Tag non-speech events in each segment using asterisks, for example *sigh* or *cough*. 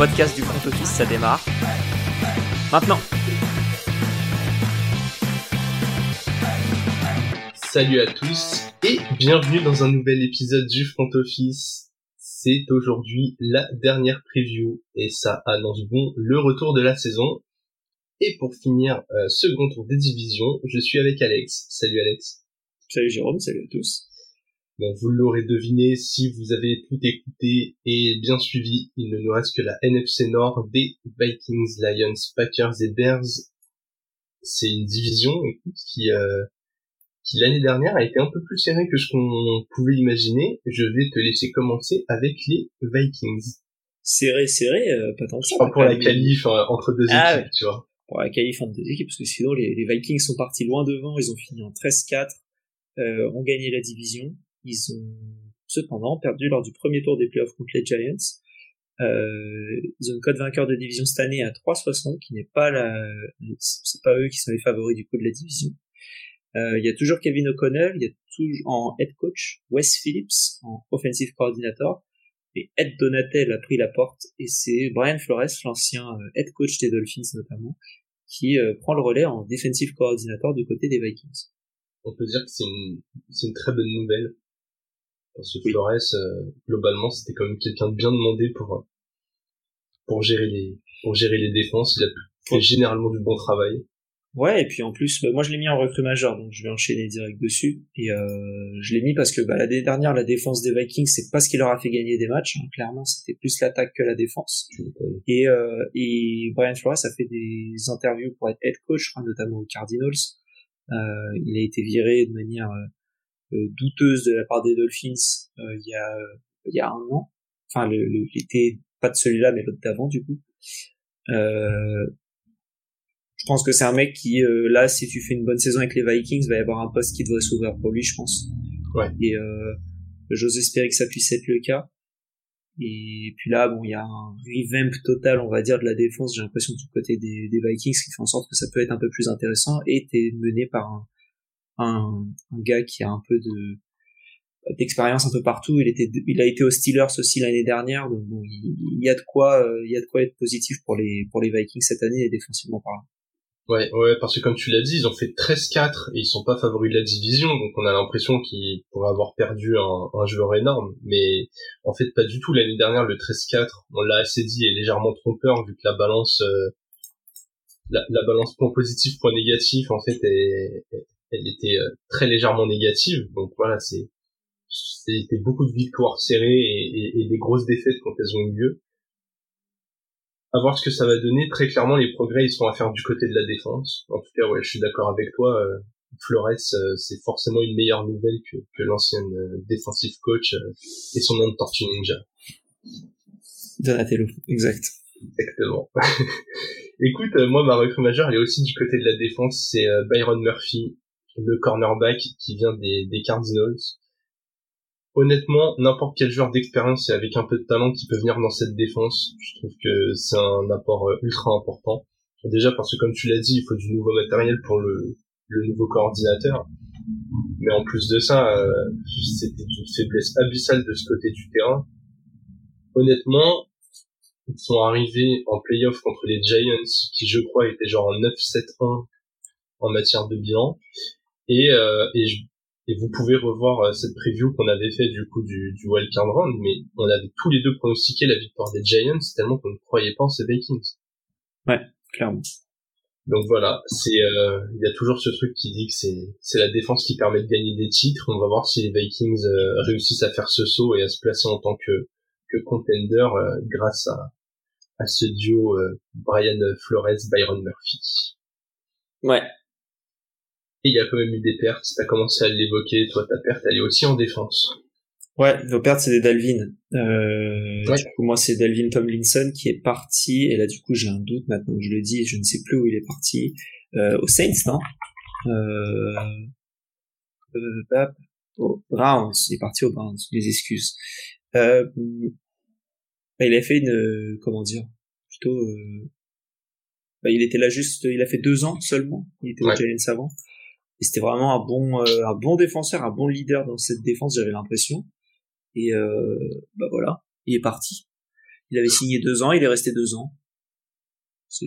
podcast du front office, ça démarre. Maintenant Salut à tous et bienvenue dans un nouvel épisode du front office. C'est aujourd'hui la dernière preview et ça annonce bon le retour de la saison. Et pour finir euh, ce grand tour des divisions, je suis avec Alex. Salut Alex. Salut Jérôme, salut à tous. Bon, vous l'aurez deviné si vous avez tout écouté et bien suivi, il ne nous reste que la NFC Nord des Vikings, Lions, Packers et Bears. C'est une division, écoute, qui, euh, qui l'année dernière a été un peu plus serrée que ce qu'on pouvait imaginer. Je vais te laisser commencer avec les Vikings. Serré, serré, euh, pas tant que ça. Pas pour la qualif euh, entre deux Ah équipes, ouais. tu vois. Pour la qualif entre deux équipes, parce que sinon les, les Vikings sont partis loin devant, ils ont fini en 13-4, euh, ont gagné la division. Ils ont cependant perdu lors du premier tour des playoffs contre les Giants. Euh, ils ont une cote vainqueur de division cette année à 3,60, qui n'est pas la, c'est pas eux qui sont les favoris du coup de la division. Euh, il y a toujours Kevin O'Connell, il y a toujours en head coach Wes Phillips en offensive coordinator et Ed Donatel a pris la porte et c'est Brian Flores, l'ancien euh, head coach des Dolphins notamment, qui euh, prend le relais en defensive coordinator du côté des Vikings. On peut dire que c'est une, c'est une très bonne nouvelle. Oui. Flores, euh, globalement, c'était quand même quelqu'un de bien demandé pour, euh, pour gérer les, pour gérer les défenses. Il a fait généralement du bon travail. Ouais, et puis en plus, bah, moi je l'ai mis en recrue majeur, donc je vais enchaîner direct dessus. Et euh, je l'ai mis parce que bah, l'année dernière, la défense des Vikings, c'est pas ce qui leur a fait gagner des matchs. hein. Clairement, c'était plus l'attaque que la défense. Et, euh, et Brian Flores a fait des interviews pour être head coach, notamment aux Cardinals. Euh, il a été viré de manière douteuse de la part des Dolphins euh, il y a il y a un an. Enfin, l'été, pas de celui-là, mais l'autre d'avant, du coup. Euh, je pense que c'est un mec qui, euh, là, si tu fais une bonne saison avec les Vikings, va y avoir un poste qui devrait s'ouvrir pour lui, je pense. Ouais. Et euh, j'ose espérer que ça puisse être le cas. Et puis là, bon, il y a un revamp total, on va dire, de la défense. J'ai l'impression du côté des, des Vikings, qui fait en sorte que ça peut être un peu plus intéressant. Et t'es mené par un, un, gars qui a un peu de d'expérience un peu partout. Il était, il a été aux Steelers aussi l'année dernière. Donc bon, il, y a de quoi, euh, il y a de quoi être positif pour les pour les Vikings cette année et défensivement parlant. Ouais, ouais, parce que comme tu l'as dit, ils ont fait 13-4 et ils sont pas favoris de la division, donc on a l'impression qu'ils pourraient avoir perdu un, un joueur énorme, mais en fait pas du tout. L'année dernière, le 13-4, on l'a assez dit, est légèrement trompeur vu que la balance, euh, la balance point positif point négatif, en fait, est- elle était euh, très légèrement négative. Donc voilà, c'est c'était beaucoup de victoires serrées et, et- et des grosses défaites quand elles ont eu lieu à voir ce que ça va donner. Très clairement, les progrès, ils sont à faire du côté de la défense. En tout cas, ouais, je suis d'accord avec toi. euh, Flores, euh, c'est forcément une meilleure nouvelle que, que l'ancienne defensive coach et son nom de Tortue Ninja. Donatello, exact. Exactement. *laughs* Écoute, moi, ma recrue majeure, elle est aussi du côté de la défense. C'est Byron Murphy, le cornerback qui vient des, des Cardinals. Honnêtement, n'importe quel joueur d'expérience et avec un peu de talent qui peut venir dans cette défense, je trouve que c'est un apport euh, ultra important. Déjà parce que comme tu l'as dit, il faut du nouveau matériel pour le, le nouveau coordinateur. Mais en plus de ça, euh, c'était une faiblesse abyssale de ce côté du terrain. Honnêtement, ils sont arrivés en playoff contre les Giants, qui je crois étaient genre en 9-7-1 en matière de bilan. Et, euh, et, je- et vous pouvez revoir euh, cette preview qu'on avait fait du coup du, du wildcard round, mais on avait tous les deux pronostiqué la victoire des Giants tellement qu'on ne croyait pas en ces Vikings. Clairement. Donc voilà, c'est euh, il y a toujours ce truc qui dit que c'est c'est la défense qui permet de gagner des titres. On va voir si les Vikings euh, réussissent à faire ce saut et à se placer en tant que que contender euh, grâce à à ce duo euh, Brian Flores Byron Murphy. Ouais. Et il y a quand même eu des pertes. T'as commencé à l'évoquer. Toi, ta perte, elle est aussi en défense. Ouais, nos pertes, c'est des Dalvin. Euh, Ouais. Du coup, moi, c'est Dalvin Tomlinson qui est parti. Et là, du coup, j'ai un doute maintenant que je le dis. Je ne sais plus où il est parti. Euh, au Saints, non? Euh, euh, au Browns. Il est parti au Browns. Les excuses. Euh, bah, il a fait une, euh, comment dire, plutôt. Euh, bah, il était là juste. Il a fait deux ans seulement. Il était Ouais. au Giants avant. Et c'était vraiment un bon, euh, un bon défenseur, un bon leader dans cette défense, j'avais l'impression. Et euh, bah voilà, il est parti. Il avait signé deux ans, il est resté deux ans. C'est,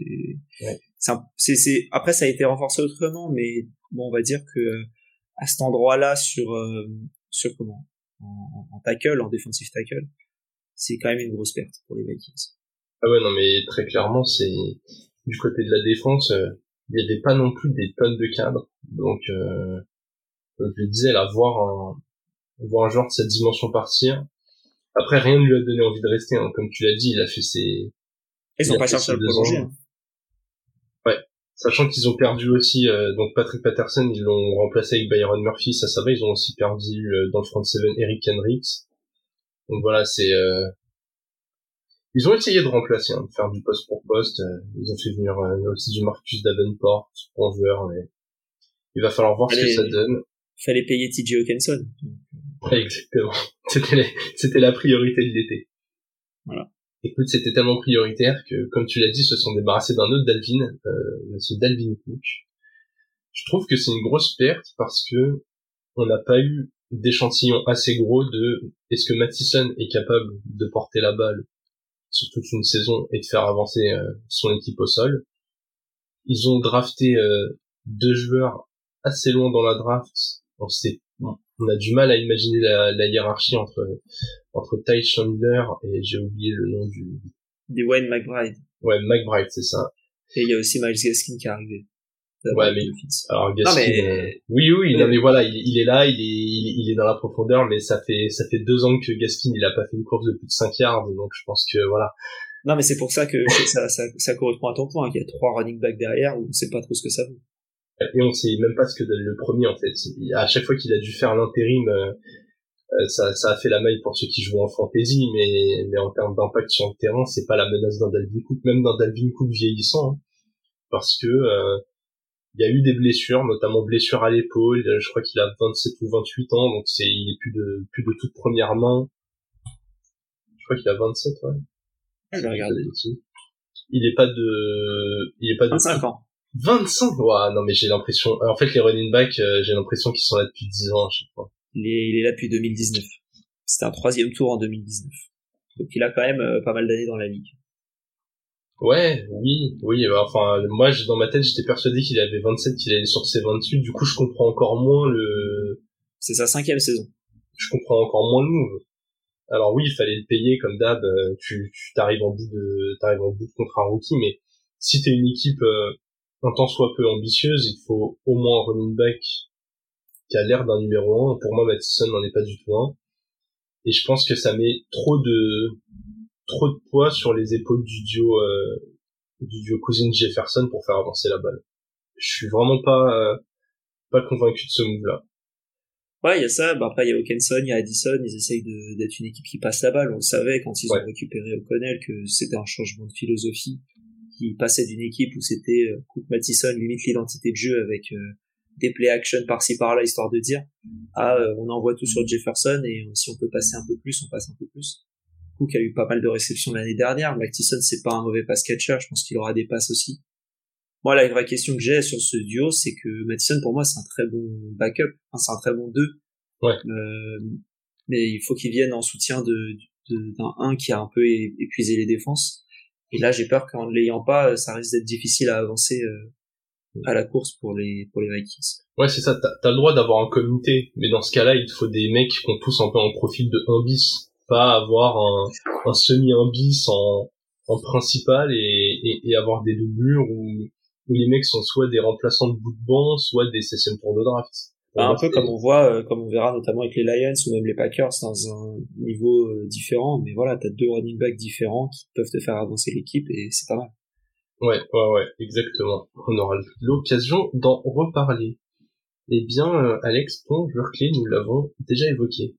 c'est, c'est, après ça a été renforcé autrement, mais bon, on va dire que à cet endroit-là sur euh, sur comment? En, en, tackle, en defensive tackle, c'est quand même une grosse perte pour les Vikings. Ah ouais, non, mais très clairement, c'est du côté de la défense, euh, il n'y avait pas non plus des tonnes de cadres, donc euh, je le disais là, voir un voir un joueur de cette dimension partir. Après, rien ne lui a donné envie de rester, hein. comme tu l'as dit, il a fait ses. Ils ont pas cherché à le prolonger. Hein. Ouais, sachant qu'ils ont perdu aussi euh, donc Patrick Patterson, ils l'ont remplacé avec Byron Murphy, ça ça va. Ils ont aussi perdu euh, dans le front seven Eric Hendricks. Donc voilà, c'est euh, ils ont essayé de remplacer, hein, de faire du poste pour poste. ils ont fait venir aussi du Marcus Davenport, bon joueur, mais il va falloir voir ce que ça donne. Fallait payer TJ Hawkinson. Exactement. *laughs* C'était c'était la priorité de l'été. Voilà. Écoute, c'était tellement prioritaire que, comme tu l'as dit, se sont débarrassés d'un autre Dalvin, euh, ce Dalvin Cook. Je trouve que c'est une grosse perte parce que on n'a pas eu d'échantillon assez gros de est-ce que Mattison est capable de porter la balle sur toute une saison et de faire avancer euh, son équipe au sol. Ils ont drafté euh, deux joueurs assez loin dans la draft. On sait, on a du mal à imaginer la, la hiérarchie entre entre Ty Chandler et j'ai oublié le nom du des Wayne McBride. Ouais, McBride, c'est ça. Et il y a aussi Miles Gaskin qui est arrivé. Ouais, mais alors Gaskin, mais... Euh, oui, oui, non mais voilà, il, il est là, il est, il est, dans la profondeur, mais ça fait ça fait deux ans que Gaskin il a pas fait une course de plus de 5 yards, donc je pense que voilà. Non mais c'est pour ça que ça, ça, ça correspond à ton point, qu'il y a trois running backs derrière où on sait pas trop ce que ça vaut et on sait même pas ce que donne le premier en fait. À chaque fois qu'il a dû faire l'intérim, euh, euh, ça, ça a fait la maille pour ceux qui jouent en fantasy, mais, mais en termes d'impact sur le terrain, c'est pas la menace d'un Dalvin Cook, même d'un Dalvin Cook vieillissant, hein. parce que euh, il y a eu des blessures, notamment blessures à l'épaule. Je crois qu'il a 27 ou 28 ans, donc c'est il est plus de plus de toute première main. Je crois qu'il a 27, ouais. Je vais regarder. Il est pas de, il est pas de 25 ans. 25 ouais, non mais j'ai l'impression en fait les running back euh, j'ai l'impression qu'ils sont là depuis 10 ans à chaque fois il est, il est là depuis 2019 c'était un troisième tour en 2019 donc il a quand même euh, pas mal d'années dans la ligue ouais oui oui bah, enfin moi dans ma tête j'étais persuadé qu'il avait 27 qu'il allait sur ses 28 du coup je comprends encore moins le c'est sa cinquième saison je comprends encore moins le move alors oui il fallait le payer comme d'hab euh, tu t'arrives en bout de t'arrives en bout de contrat rookie mais si t'es une équipe un temps soit peu ambitieuse, il faut au moins un running back qui a l'air d'un numéro 1. Pour moi, Mattison n'en est pas du tout un. Et je pense que ça met trop de trop de poids sur les épaules du duo euh, du duo Cousin Jefferson pour faire avancer la balle. Je suis vraiment pas euh, pas convaincu de ce move là. Ouais, il y a ça. Bah après, il y a Hawkinson, il y a Addison. Ils essayent d'être une équipe qui passe la balle. On le savait quand ils ont récupéré O'Connell que c'était un changement de philosophie qui passait d'une équipe où c'était euh, Cook Mattison limite l'identité de jeu avec euh, des play action par-ci par-là histoire de dire ah euh, on envoie tout sur Jefferson et si on peut passer un peu plus on passe un peu plus Cook a eu pas mal de réceptions l'année dernière. Mattison c'est pas un mauvais pass catcher je pense qu'il aura des passes aussi. Moi la vraie question que j'ai sur ce duo c'est que Mattison pour moi c'est un très bon backup. Enfin, c'est un très bon 2 ouais. mais il faut qu'il vienne en soutien de d'un 1 qui a un peu épuisé les défenses. Et là, j'ai peur qu'en ne l'ayant pas, ça risque d'être difficile à avancer euh, à la course pour les pour les Vikings. Ouais, c'est ça. T'as as le droit d'avoir un comité, mais dans ce cas-là, il faut des mecs qui ont tous un peu un profil de 1 bis, pas avoir un, un semi 1 bis en, en principal et, et, et avoir des doublures où, où les mecs sont soit des remplaçants de bout de banc, soit des sessions tour de draft. Bah, un peu comme on voit, euh, comme on verra notamment avec les Lions ou même les Packers dans un niveau euh, différent, mais voilà, t'as deux running backs différents qui peuvent te faire avancer l'équipe et c'est pas mal. Ouais, ouais, ouais, exactement. On aura l'occasion d'en reparler. Eh bien, euh, Alex, ton joueur clé, nous l'avons déjà évoqué.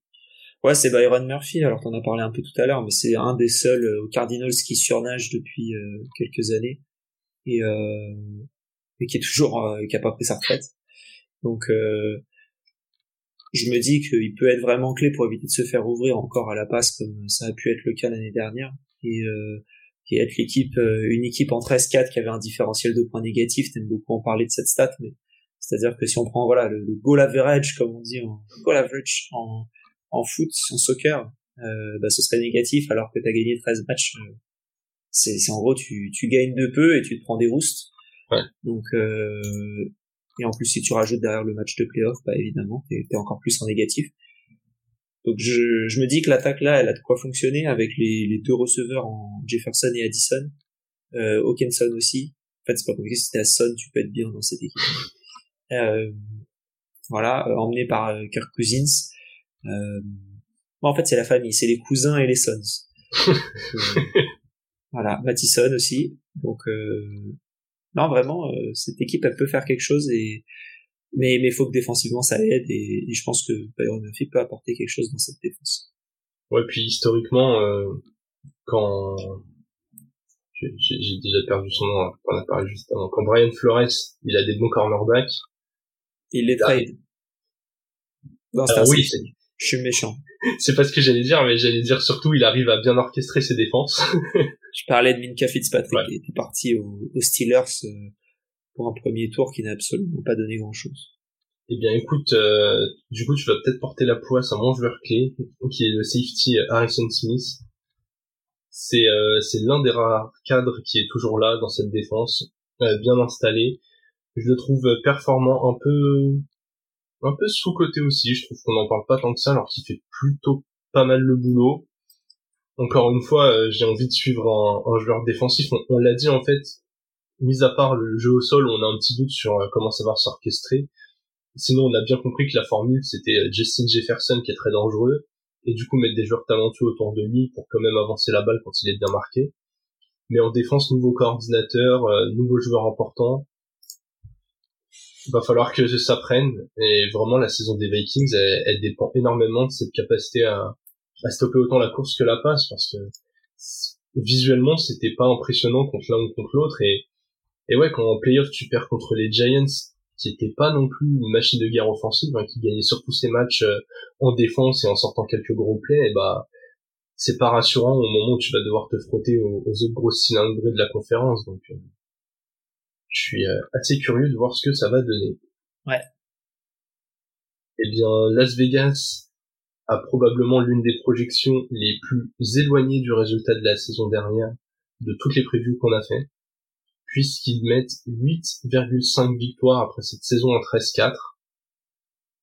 Ouais, c'est Byron Murphy. Alors, t'en as parlé un peu tout à l'heure, mais c'est un des seuls aux Cardinals qui surnage depuis quelques années et, et qui est toujours qui a pas pris sa retraite. Donc euh, je me dis qu'il peut être vraiment clé pour éviter de se faire ouvrir encore à la passe comme ça a pu être le cas l'année dernière et, euh, et être l'équipe euh, une équipe en 13-4 qui avait un différentiel de points négatifs t'aimes beaucoup en parler de cette stat mais c'est-à-dire que si on prend voilà le, goal average comme on dit en goal average en, en foot en soccer euh, bah, ce serait négatif alors que tu as gagné 13 matchs. Euh, c'est, en gros, tu, tu gagnes de peu et tu te prends des roustes. Ouais. Donc, euh, et en plus, si tu rajoutes derrière le match de playoff, bah évidemment, t'es, t'es encore plus en négatif. Donc je, je me dis que l'attaque là, elle a de quoi fonctionner avec les, les deux receveurs en Jefferson et Addison, euh, Hawkinson aussi. En fait, c'est pas compliqué. Si t'es à Son, tu peux être bien dans cette équipe. Euh, voilà, euh, emmené par Kirk Cousins. Euh, bon, en fait, c'est la famille, c'est les cousins et les sons. *laughs* voilà, Mattison aussi. Donc, non, vraiment, cette équipe, elle peut faire quelque chose et mais mais faut que défensivement ça aide et, je pense que Byron Murphy peut apporter quelque chose dans cette défense. Ouais, puis historiquement, quand j'ai déjà perdu son nom, on a parlé juste avant. Quand Brian Flores, il a des bons cornerbacks. Il les trade. Non, c'est oui, je suis méchant. *laughs* C'est pas ce que j'allais dire, mais j'allais dire surtout, il arrive à bien orchestrer ses défenses. *laughs* je parlais de Minka Fitzpatrick, qui était parti aux, Steelers euh, pour un premier tour qui n'a absolument pas donné grand chose. Eh bien, écoute, euh, du coup, tu vas peut-être porter la poisse à mon joueur clé, qui est le safety Harrison Smith. C'est euh, c'est l'un des rares cadres qui est toujours là dans cette défense, bien installé. Je le trouve performant, un peu un peu sous-côté aussi. Je trouve qu'on n'en parle pas tant que ça, alors qu'il fait plutôt pas mal le boulot. Encore une fois, euh, j'ai envie de suivre un, joueur défensif. On, l'a dit en fait, mis à part le jeu au sol, on a un petit doute sur euh, comment ça va s'orchestrer. Sinon, on a bien compris que la formule, c'était euh, Justin Jefferson qui est très dangereux, et du coup mettre des joueurs talentueux autour de lui pour quand même avancer la balle quand il est bien marqué. Mais en défense, nouveau coordinateur, nouveau joueur important, va falloir que ça prenne. Et vraiment la saison des Vikings elle, dépend énormément de cette capacité à, à stopper autant la course que la passe parce que visuellement c'était pas impressionnant contre l'un ou contre l'autre. Et et ouais quand en playoff tu perds contre les Giants qui étaient pas non plus une machine de guerre offensive hein, qui gagnaient surtout ses matchs euh, en défense et en sortant quelques gros plays et bah c'est pas rassurant au moment où tu vas devoir te frotter aux, aux autres grosses cylindrées de la conférence. Donc euh, je suis euh, assez curieux de voir ce que ça va donner. Ouais. Eh bien, Las Vegas a probablement l'une des projections les plus éloignées du résultat de la saison dernière de toutes les previews qu'on a fait, puisqu'ils mettent 8,5 victoires après cette saison en 13-4.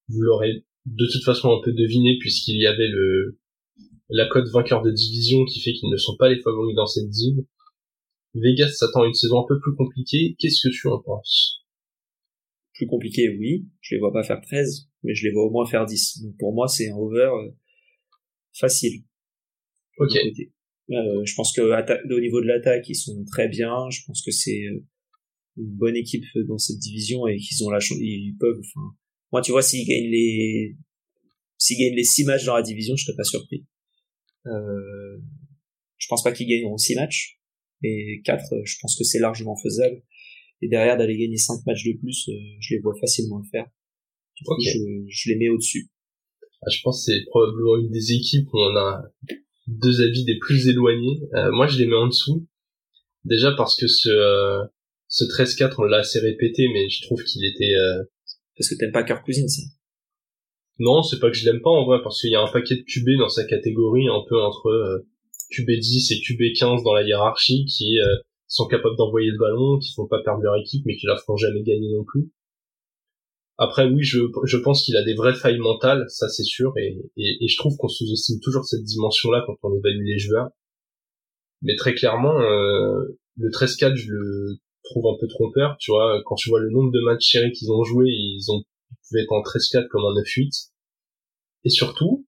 Vous l'aurez de toute façon un peu deviné puisqu'il y avait le la cote vainqueur de division qui fait qu'ils ne sont pas les favoris dans cette div Vegas s'attend à une saison un peu plus compliquée. Qu'est-ce que tu en penses? Plus compliqué, oui. Je les vois pas faire 13, mais je les vois au moins faire 10. Donc pour moi, c'est un over euh, facile. Ok. Euh, je pense que au niveau de l'attaque, ils sont très bien. Je pense que c'est euh, une bonne équipe dans cette division et qu'ils ont la chance, ils peuvent. Enfin, moi, tu vois, s'ils gagnent les, s'ils gagnent les six matchs dans la division, je serais pas surpris. Euh, je pense pas qu'ils gagneront six matchs, et 4, euh, je pense que c'est largement faisable. Et derrière, d'aller gagner 5 matchs de plus, euh, je les vois facilement le faire. Du coup, je, je, les mets au-dessus. Ah, je pense que c'est probablement une des équipes où on a deux avis des plus éloignés. Euh, moi, je les mets en dessous. Déjà parce que ce, ce 13-4, on l'a assez répété, mais je trouve qu'il était... Parce que t'aimes pas Kirk Cousins, ça Non, c'est pas que je l'aime pas en vrai, parce qu'il y a un paquet de QB dans sa catégorie, un peu entre QB10 et QB15 dans la hiérarchie qui euh, sont capables d'envoyer le ballon, qui font pas perdre leur équipe, mais qui la feront jamais gagner non plus. Après, oui, je, je pense qu'il a des vraies failles mentales, ça c'est sûr, et, et, je trouve qu'on sous-estime toujours cette dimension-là quand on évalue les joueurs. Mais très clairement, euh, le 13-4, je le trouve un peu trompeur, tu vois, quand tu vois le nombre de matchs chéris qu'ils ont joué, ils ont ils pouvaient être en 13-4 comme en 9-8. Et surtout,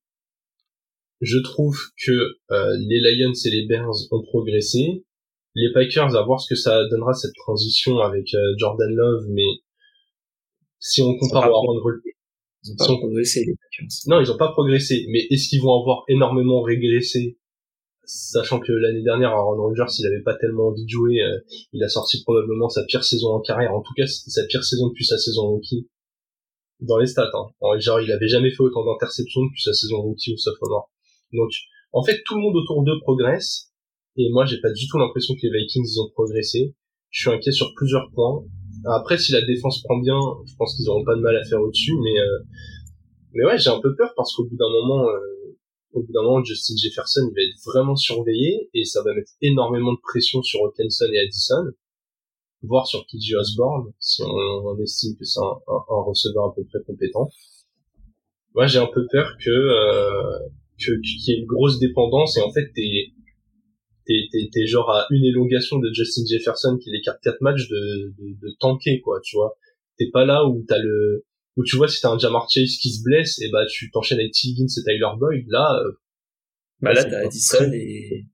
je trouve que euh, les Lions et les Bears ont progressé. Les Packers, à voir ce que ça donnera cette transition avec euh, Jordan Love, mais si on compare au Aaron ils ont pas progressé les Packers. Non, ils ont pas progressé, mais est-ce qu'ils vont avoir énormément régressé Sachant que l'année dernière, Aaron Rodgers, il avait pas tellement envie de jouer, euh, il a sorti probablement sa pire saison en carrière. En tout cas, sa pire saison depuis sa saison rookie. Dans les stats, hein. Genre, il avait jamais fait autant d'interceptions depuis sa saison rookie au sophomore. Donc, en fait, tout le monde autour d'eux progresse. Et moi, j'ai pas du tout l'impression que les Vikings ils ont progressé. Je suis inquiet sur plusieurs points. Après, si la défense prend bien, je pense qu'ils auront pas de mal à faire au-dessus. Mais, euh, mais ouais, j'ai un peu peur parce qu'au bout d'un moment, euh, au bout d'un moment, Justin Jefferson, va être vraiment surveillé et ça va mettre énormément de pression sur Hawkinson et Addison, voire sur KJ Osborne, si on, estime que c'est un, un, receveur à peu près compétent. Moi, j'ai un peu peur que euh, qu'il y ait une grosse dépendance et en fait, t'es t'es t'es genre à une élongation de Justin Jefferson qui l'écarte quatre matchs de, de, de tanker quoi, tu vois. T'es pas là où t'as le où tu vois si t'as un Jamar Chase qui se blesse et bah tu t'enchaînes avec T. Higgins et Tyler Boyd là euh, bah là t'as Addison et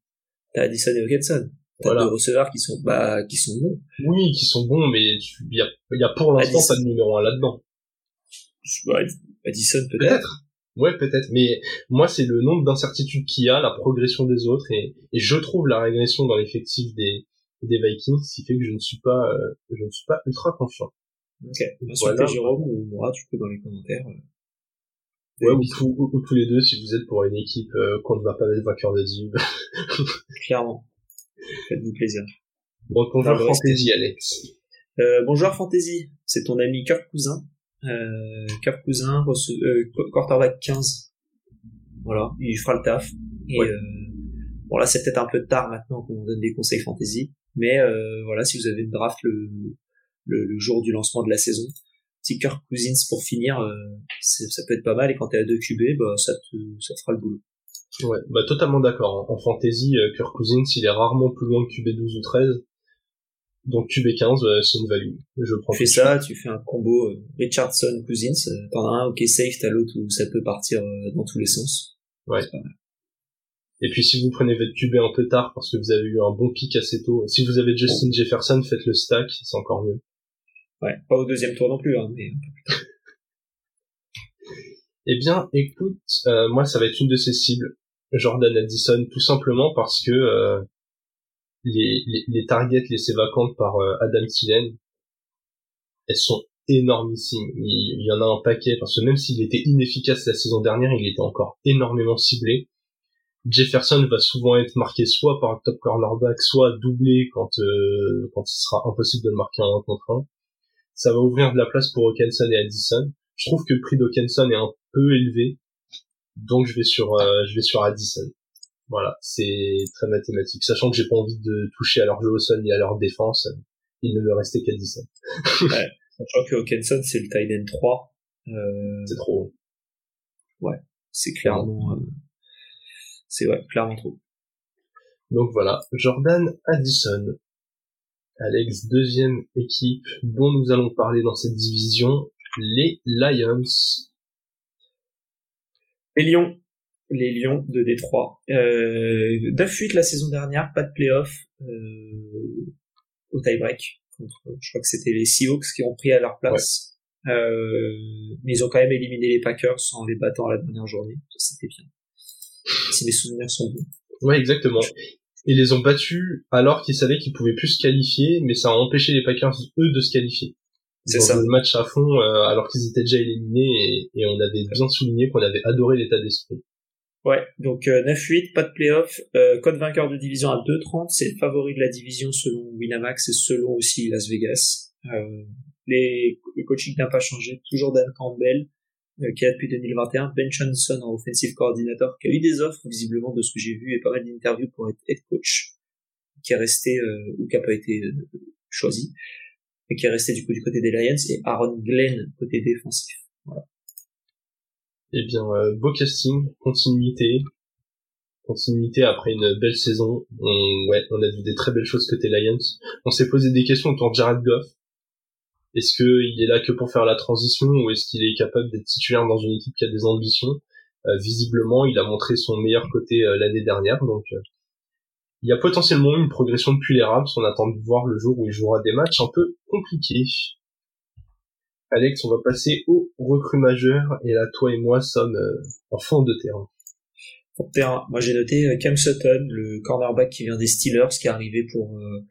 t'as Addison et Hawkinson. T'as deux receveurs qui sont bah qui sont bons. Oui qui sont bons mais il y a, y a pour l'instant pas de numéro un là-dedans. Bah, Addison peut-être ouais peut-être mais moi c'est le nombre d'incertitudes qu'il y a la progression des autres et, et je trouve la régression dans l'effectif des des Vikings qui fait que je ne suis pas euh, je ne suis pas ultra confiant Ok. Voilà. Jérôme ou moi, tu peux dans les commentaires. Euh, ouais, ou, tous les deux si vous êtes pour une équipe euh, qu'on ne va pas mettre vainqueur de div. *laughs* Clairement. Faites-vous plaisir. Bon, ton joueur fantasy, Alex. Euh, bon joueur fantasy, c'est ton ami Kirk Cousin. Euh, Kirk Cousin, euh, quarterback 15. Voilà, il fera le taf. Et euh, bon là, c'est peut-être un peu tard maintenant qu'on donne des conseils fantasy, mais euh, voilà, si vous avez une draft le le, jour du lancement de la saison. Si Kirk Cousins pour finir, euh, ça peut être pas mal et quand t'es à 2 QB, bah, ça te, ça te fera le boulot. Ouais, bah totalement d'accord. En, fantasy, euh, Kirk Cousins, il est rarement plus loin que QB 12 ou 13. Donc QB 15, euh, c'est une value. Je prends. Tu fais ça, tu fais un combo Richardson Cousins, t'en as un ok safe, t'as l'autre où ça peut partir dans tous les sens. Ouais. Et puis si vous prenez votre QB un peu tard parce que vous avez eu un bon pic assez tôt, si vous avez Justin Jefferson, faites le stack, c'est encore mieux. Ouais, pas au deuxième tour non plus, hein, mais un peu plus tard. *laughs* eh bien, écoute, euh, moi ça va être une de ces cibles, Jordan Addison, tout simplement parce que euh, les, les, les, targets laissés vacantes par euh, Adam Thielen, elles sont énormissimes. Il, y en a un paquet, parce que même s'il était inefficace la saison dernière, il était encore énormément ciblé. Jefferson va souvent être marqué soit par un top cornerback, soit doublé quand quand il sera impossible de le marquer en un contre un ça va ouvrir de la place pour Hawkinson et Addison. Je trouve que le prix d'Hawkinson est un peu élevé, donc je vais sur euh, je vais sur Addison. Voilà, c'est très mathématique. Sachant que j'ai pas envie de toucher à leur jeu au sol ni à leur défense, il ne me restait qu'Addison. *laughs* ouais, sachant que Hawkinson c'est le tight end 3. Euh... C'est trop. Ouais, c'est clairement euh... c'est ouais, clairement trop. Donc voilà, Jordan Addison. Alex, deuxième équipe dont nous allons parler dans cette division, les Lions. Les Lions, les Lions de Détroit. Euh, 9 la saison dernière, pas de playoff euh, au tie-break. Je crois que c'était les Seahawks qui ont pris à leur place. Euh, mais ils ont quand même éliminé les Packers en les battant à la dernière journée. C'était bien. Si mes souvenirs sont bons. Ouais, exactement. Ils les ont battus alors qu'ils savaient qu'ils pouvaient plus se qualifier, mais ça a empêché les Packers eux de se qualifier. C'est ça. Le match à fond euh, alors qu'ils étaient déjà éliminés et, on avait bien souligné qu'on avait adoré l'état d'esprit. Ouais, donc 9-8, euh, pas de playoff, euh, code vainqueur de division à 2-30, c'est le favori de la division selon Winamax et selon aussi Las Vegas. Euh, les, le coaching n'a pas changé, toujours Dan Campbell, euh, qui a depuis 2021, Ben Johnson en offensive coordinator, qui a eu des offres visiblement de ce que j'ai vu et pas mal d'interviews pour être head coach, qui est resté euh, ou qui a pas été euh, choisi, et qui est resté du coup du côté des Lions, et Aaron Glenn côté défensif. Voilà. Eh bien, beau casting, continuité, continuité après une belle saison. On, ouais, on a vu des très belles choses côté Lions. On s'est posé des questions autour de Jared Goff. Est-ce qu'il est là que pour faire la transition ou est-ce qu'il est capable d'être titulaire dans une équipe qui a des ambitions? Euh, Visiblement, il a montré son meilleur côté euh, l'année dernière, donc euh, il y a potentiellement une progression depuis les Rams. On attend de voir le jour où il jouera des matchs un peu compliqués. Alex, on va passer au recrue majeur et là, toi et moi sommes en fond de terrain. Fond de terrain. Moi, j'ai noté Cam Sutton, le cornerback qui vient des Steelers, qui est arrivé pour une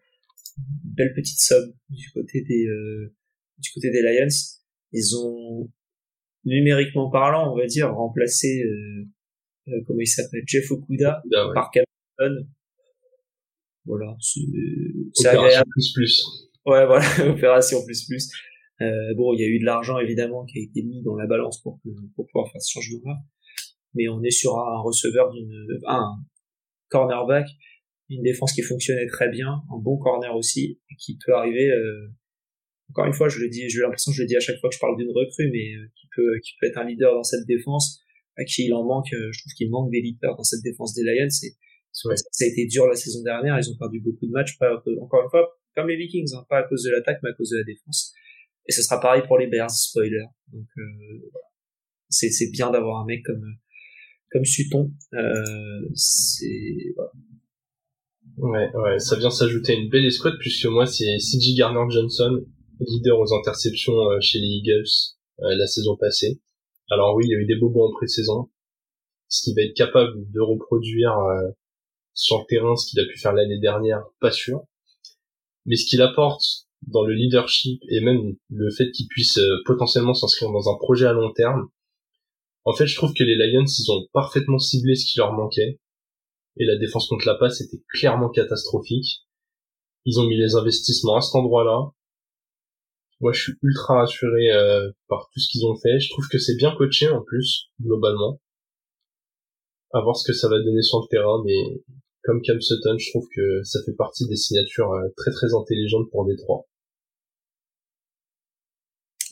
belle petite somme du côté des du côté des Lions, ils ont numériquement parlant, on va dire, remplacé euh, euh comment il s'appelle Jeff Okuda par Cameron. Voilà, c'est agréable. Plus plus. Ouais, voilà, *laughs* opération plus plus. Euh, bon, il y a eu de l'argent évidemment qui a été mis dans la balance pour, pour pouvoir faire ce changement-là. mais on est sur un receveur d'une, un cornerback, une défense qui fonctionnait très bien, un bon corner aussi, qui peut arriver, euh, encore une fois, je le dis, j'ai l'impression que je le dis à chaque fois que je parle d'une recrue, mais euh, qui peut, qui peut être un leader dans cette défense, à qui il en manque, euh, je trouve qu'il manque des leaders dans cette défense des Lions, et ça a été dur la saison dernière, ils ont perdu beaucoup de matchs, pas, encore une fois, comme les Vikings, hein, pas à cause de l'attaque, mais à cause de la défense. Et ce sera pareil pour les Bears, spoiler. Donc, euh, c'est, c'est bien d'avoir un mec comme, comme Sutton. Euh, c'est, voilà. Ouais, ouais, ça vient s'ajouter à une belle escouade puisque moi c'est C.J. Garner Johnson, leader aux interceptions euh, chez les Eagles euh, la saison passée. Alors oui, il y a eu des bobos en pré-saison. Ce qu'il va être capable de reproduire euh, sur le terrain, ce qu'il a pu faire l'année dernière, pas sûr. Mais ce qu'il apporte dans le leadership et même le fait qu'il puisse potentiellement s'inscrire dans un projet à long terme, en fait, je trouve que les Lions, ils ont parfaitement ciblé ce qui leur manquait. Et la défense contre la passe était clairement catastrophique. Ils ont mis les investissements à cet endroit-là. Moi, je suis ultra rassuré euh, par tout ce qu'ils ont fait. Je trouve que c'est bien coaché en plus, globalement. À voir ce que ça va donner sur le terrain, mais comme Cam Sutton, je trouve que ça fait partie des signatures euh, très très intelligentes pour Détroit.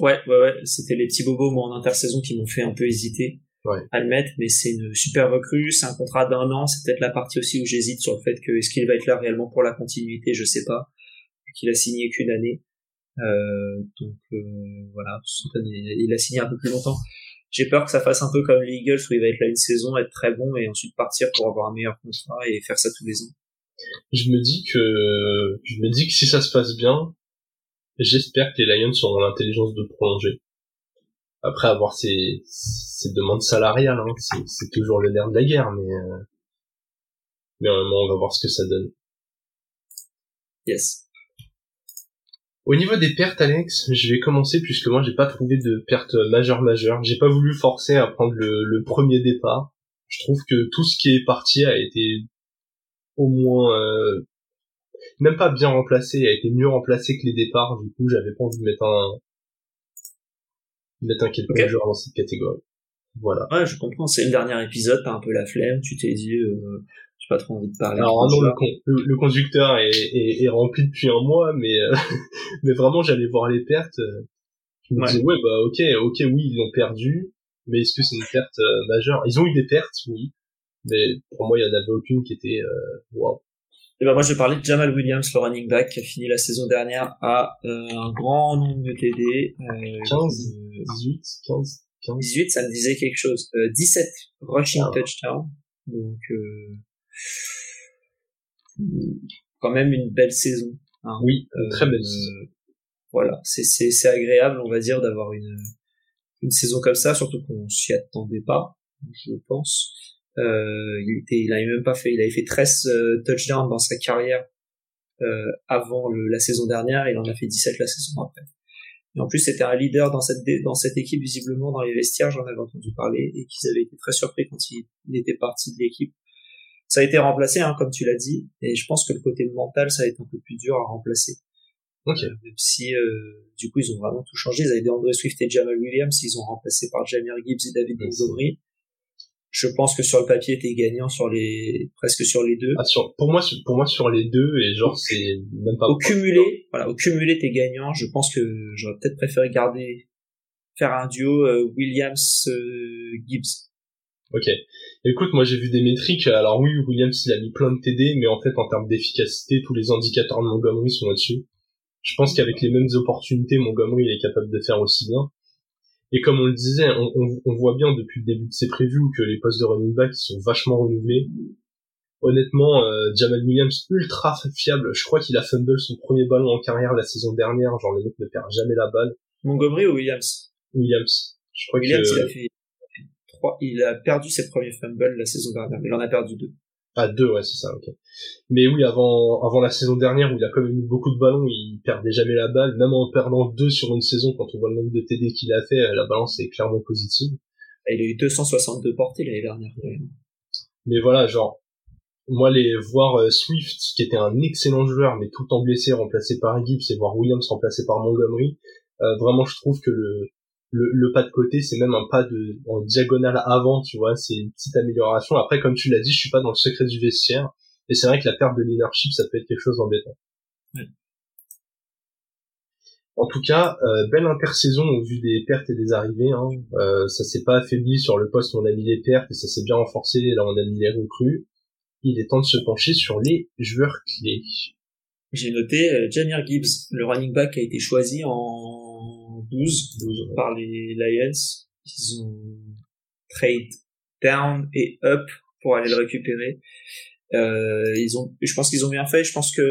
Ouais, ouais, ouais, c'était les petits bobos moi en intersaison qui m'ont fait un peu hésiter ouais. à le mettre, mais c'est une super recrue, c'est un contrat d'un an, c'est peut-être la partie aussi où j'hésite sur le fait que est-ce qu'il va être là réellement pour la continuité, je sais pas, qu'il a signé qu'une année. Euh, donc euh, voilà, il a signé un peu plus longtemps. J'ai peur que ça fasse un peu comme les Eagles où il va être là une saison, être très bon et ensuite partir pour avoir un meilleur contrat et faire ça tous les ans. Je me dis que je me dis que si ça se passe bien, j'espère que les Lions auront l'intelligence de prolonger. Après avoir ces, ces demandes salariales, hein, c'est toujours le nerf de la guerre, mais euh, mais on va voir ce que ça donne. Yes. Au niveau des pertes, Alex, je vais commencer puisque moi j'ai pas trouvé de pertes majeures majeures. J'ai pas voulu forcer à prendre le, premier départ. Je trouve que tout ce qui est parti a été au moins euh, même pas bien remplacé, a été mieux remplacé que les départs. Du coup, j'avais pas envie de mettre un mettre un quelconque okay. dans cette catégorie. Voilà. Ouais, je comprends. C'est le dernier épisode, t'as un peu la flemme, tu t'es dit, euh, j'ai pas trop envie de parler. Alors non, le, le, conducteur est, est, est, rempli depuis un mois, mais euh, *laughs* mais vraiment, j'allais voir les pertes. Euh, je me disais, ouais, bah ok, ok, oui, ils l'ont perdu, mais est-ce que c'est une perte euh, majeure? Ils ont eu des pertes, oui, mais pour moi, il y en avait aucune qui était wow. Et ben moi je vais parler de Jamal Williams, le running back, qui a fini la saison dernière à euh, un grand nombre de TD. Euh, 15, 18, 15, 15. 18, ça me disait quelque chose. Euh, 17 rushing ah. touchdown. Donc euh, quand même une belle saison. Hein. Oui, une très belle saison. Euh, voilà, c'est agréable, on va dire, d'avoir une une saison comme ça, surtout qu'on s'y attendait pas, je pense. Euh, il était, il avait même pas fait, il avait fait 13 euh, touchdowns dans sa carrière euh, avant le, la saison dernière, il en a fait 17 la saison après. Et en plus, c'était un leader dans cette dans cette équipe visiblement dans les vestiaires, j'en avais entendu parler et qu'ils avaient été très surpris quand il, était parti de l'équipe. Ça a été remplacé, hein, comme tu l'as dit, et je pense que le côté mental, ça a été un peu plus dur à remplacer. Okay. Euh, même si euh, du coup ils ont vraiment tout changé, ils avaient des André Swift et Jamal Williams, ils ont remplacé par Jamir Gibbs et David Montgomery je pense que sur le papier t'es gagnant sur les presque sur les deux. Ah, sur, pour moi pour moi sur les deux et genre c'est même pas au cumulé voilà au cumulé t'es gagnant je pense que j'aurais peut-être préféré garder faire un duo euh, Williams euh, Gibbs. Ok. Écoute, moi j'ai vu des métriques. Alors oui, Williams il a mis plein de TD, mais en fait en termes d'efficacité, tous les indicateurs de Montgomery sont au-dessus. Je pense qu'avec les mêmes opportunités, Montgomery il est capable de faire aussi bien. Et comme on le disait, on, on, on, voit bien depuis le début de ces previews que les postes de running back sont vachement renouvelés. Honnêtement, euh, Jamal Williams ultra fiable. Je crois qu'il a fumble son premier ballon en carrière la saison dernière. Genre le mec ne perd jamais la balle. Montgomery ou Williams? Williams. Je crois Williams, que... il a fait trois. Il a perdu ses premiers fumbles la saison dernière, mais il en a perdu deux. Ah deux ouais c'est ça ok. Mais oui avant avant la saison dernière où il a quand même eu beaucoup de ballons il perdait jamais la balle même en perdant deux sur une saison quand on voit le nombre de TD qu'il a fait la balance est clairement positive. Il a eu 262 portées l'année dernière. Mais voilà genre moi les voir euh, Swift qui était un excellent joueur mais tout le temps blessé remplacé par Gibbs et voir Williams remplacé par Montgomery euh, vraiment je trouve que le le, le pas de côté, c'est même un pas de en diagonale avant, tu vois, c'est une petite amélioration. Après, comme tu l'as dit, je suis pas dans le secret du vestiaire, et c'est vrai que la perte de leadership, ça peut être quelque chose d'embêtant. En tout cas, euh, belle intersaison au vu des pertes et des arrivées. Hein. Euh, ça s'est pas affaibli sur le poste où on a mis les pertes et ça s'est bien renforcé. Là, on a mis les recrues. Il est temps de se pencher sur les joueurs clés. J'ai noté euh, Jamir Gibbs, le running back a été choisi en 12, 12 par les Lions. Ils ont trade down et up pour aller le récupérer. Euh, ils ont, je pense qu'ils ont bien fait. Je pense que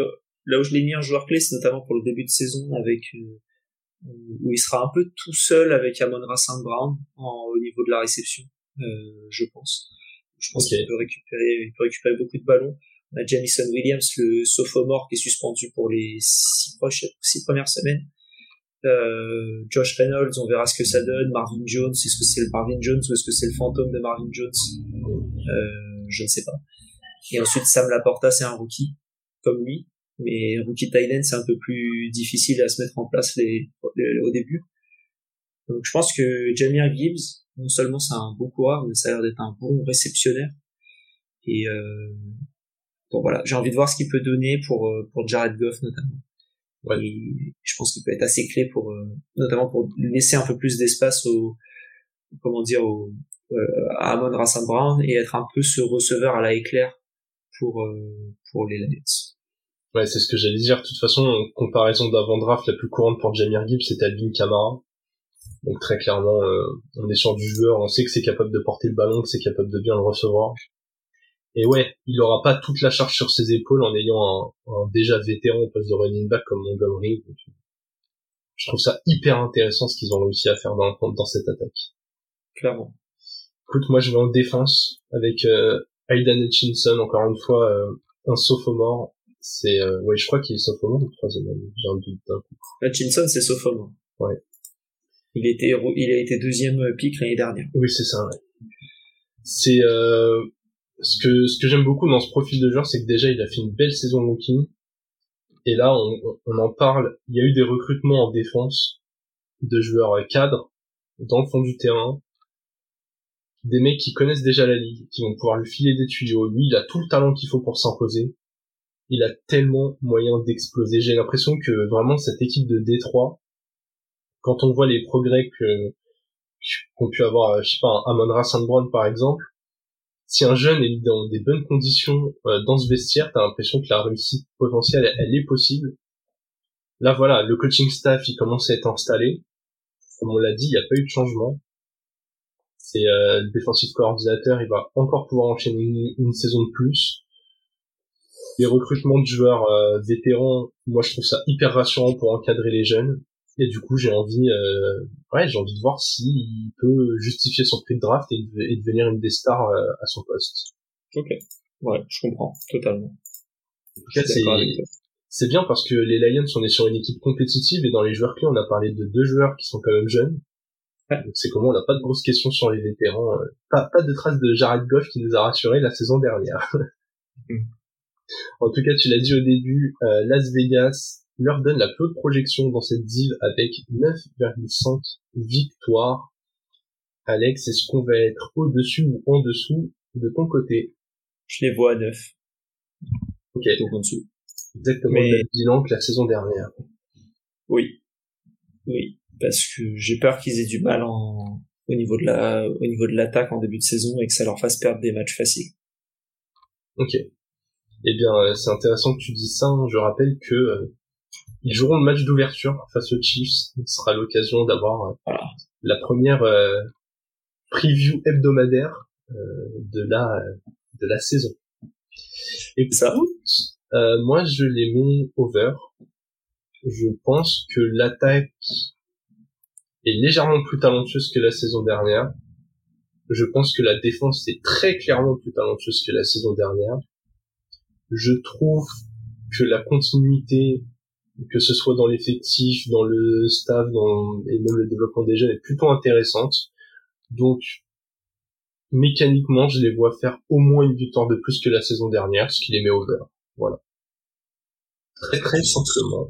là où je l'ai mis en joueur clé, c'est notamment pour le début de saison avec euh, où il sera un peu tout seul avec Amon Saint Brown en, au niveau de la réception, euh, je pense. Je pense qu'il peut récupérer, il peut récupérer beaucoup de ballons. On a Jamison Williams, le sophomore, qui est suspendu pour les six, prochaines, six premières semaines. Euh, Josh Reynolds, on verra ce que ça donne. Marvin Jones, est-ce que c'est le Marvin Jones ou est-ce que c'est le fantôme de Marvin Jones? Euh, Je ne sais pas. Et ensuite, Sam Laporta, c'est un rookie, comme lui. Mais rookie Thailand, c'est un peu plus difficile à se mettre en place au début. Donc je pense que Jamir Gibbs, non seulement c'est un bon coureur, mais ça a l'air d'être un bon réceptionnaire. Et euh, bon voilà, j'ai envie de voir ce qu'il peut donner pour euh, pour Jared Goff notamment. Ouais. je pense qu'il peut être assez clé pour euh, notamment pour laisser un peu plus d'espace au comment dire au euh, à Amon Rassan Brown et être un peu ce receveur à la éclair pour pour les Lions. Ouais, c'est ce que j'allais dire. De toute façon, en comparaison d'avant-draft, la plus courante pour Jamir Gibbs, c'était Alvin Kamara. Donc très clairement, euh, on est sur du joueur, on sait que c'est capable de porter le ballon, que c'est capable de bien le recevoir. Et ouais, il aura pas toute la charge sur ses épaules en ayant un, déjà vétéran au poste de running back comme Montgomery. je trouve ça hyper intéressant ce qu'ils ont réussi à faire dans, dans cette attaque. Clairement. Écoute, moi je vais en défense avec euh, Aidan Hutchinson, encore une fois, euh, un sophomore c'est, euh, ouais, je crois qu'il est sophomore ou troisième année. J'ai un doute d'un coup. Hutchinson, c'est sophomore. Ouais. Il était, il a été deuxième pick l'année dernière. Oui, c'est ça, ouais. C'est, euh, ce que, ce que j'aime beaucoup dans ce profil de joueur, c'est que déjà, il a fait une belle saison rookie. Et là, on, on en parle. Il y a eu des recrutements en défense de joueurs cadres dans le fond du terrain des mecs qui connaissent déjà la ligue, qui vont pouvoir lui filer des tuyaux. Lui, il a tout le talent qu'il faut pour s'imposer il a tellement moyen d'exploser. J'ai l'impression que vraiment cette équipe de Détroit, quand on voit les progrès que qu'ont pu avoir, je sais pas, Amon Saint Brown par exemple, si un jeune est dans des bonnes conditions euh, dans ce vestiaire, t'as l'impression que la réussite potentielle, elle, est possible. Là voilà, le coaching staff, il commence à être installé. Comme on l'a dit, il n'y a pas eu de changement. C'est euh, le défensif coordinateur, il va encore pouvoir enchaîner une saison de plus les recrutements de joueurs euh, vétérans, moi je trouve ça hyper rassurant pour encadrer les jeunes. Et du coup, j'ai envie, euh, ouais, j'ai envie de voir s'il peut justifier son prix de draft et, devenir une des stars euh, à son poste. Ok, ouais, je comprends totalement. En tout cas, c'est bien parce que les Lions, on est sur une équipe compétitive et dans les joueurs clés, on a parlé de deux joueurs qui sont quand même jeunes. Donc c'est comment on n'a pas de grosses questions sur les vétérans. Pas, pas de traces de Jared Goff qui nous a rassuré la saison dernière. Mm. *laughs* En tout cas, tu l'as dit au début, euh, Las Vegas leur donne la plus haute projection dans cette div avec 9,5 victoires. Alex, est-ce qu'on va être au-dessus ou en dessous de ton côté? Je les vois à 9. Ok. Donc en dessous. Exactement Mais... le bilan que la saison dernière. Oui. Oui. Parce que j'ai peur qu'ils aient du mal en... au niveau de la, au niveau de l'attaque en début de saison et que ça leur fasse perdre des matchs faciles. Ok. Eh bien, euh, c'est intéressant que tu dis ça. Hein. Je rappelle que euh, ils joueront le match d'ouverture face aux Chiefs. Ce sera l'occasion d'avoir euh, la première preview hebdomadaire de la de la saison. Et ça, moi je les mets over. Je pense que l'attaque est légèrement plus talentueuse que la saison dernière. Je pense que la défense est très clairement plus talentueuse que la saison dernière je trouve que la continuité, que ce soit dans l'effectif, dans le staff, dans, et même le développement des jeunes est plutôt intéressante. Donc, mécaniquement, je les vois faire au moins une victoire de plus que la saison dernière, ce qui les met over. Voilà. Très très simplement.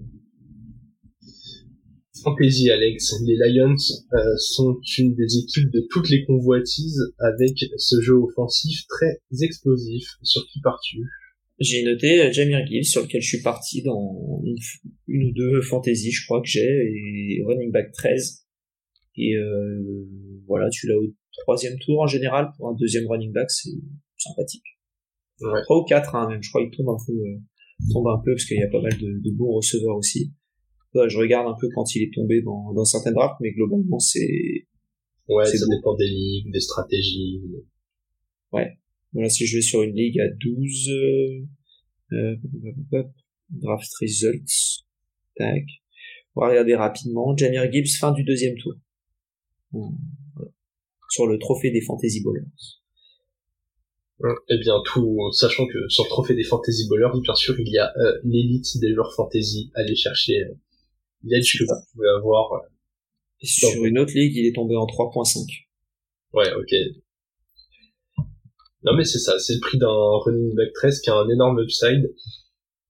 Fantasy Alex, les Lions euh, sont une des équipes de toutes les convoitises avec ce jeu offensif très explosif. Sur qui pars-tu J'ai noté euh, Jamir Gibbs sur lequel je suis parti dans une, ou deux fantasy, je crois que j'ai, et running back 13. Et euh, voilà, tu l'as au troisième tour en général pour un deuxième running back, c'est sympathique. Ouais. Trois ou quatre, hein, même. Je crois qu'il tombe un peu, euh, tombe un peu parce qu'il y a pas mal de, de bons receveurs aussi. Ouais, je regarde un peu quand il est tombé dans, dans certaines drafts, mais globalement c'est. Ouais, C'est ça beau. dépend des ligues, des stratégies. Ouais. Voilà, si je vais sur une ligue à 12, euh, euh, draft results, tac. On va regarder rapidement. Jamir Gibbs, fin du deuxième tour. Hum, voilà. Sur le trophée des Fantasy Ballers. Eh bien, tout, sachant que sur le trophée des Fantasy Ballers, bien sûr, il y a euh, l'élite des joueurs fantasy à aller chercher. Euh, l'edge que vous pouvez avoir. euh, sur une autre ligue, il est tombé en 3.5. Ouais, ok. Non mais c'est ça, c'est le prix d'un running back 13 qui a un énorme upside.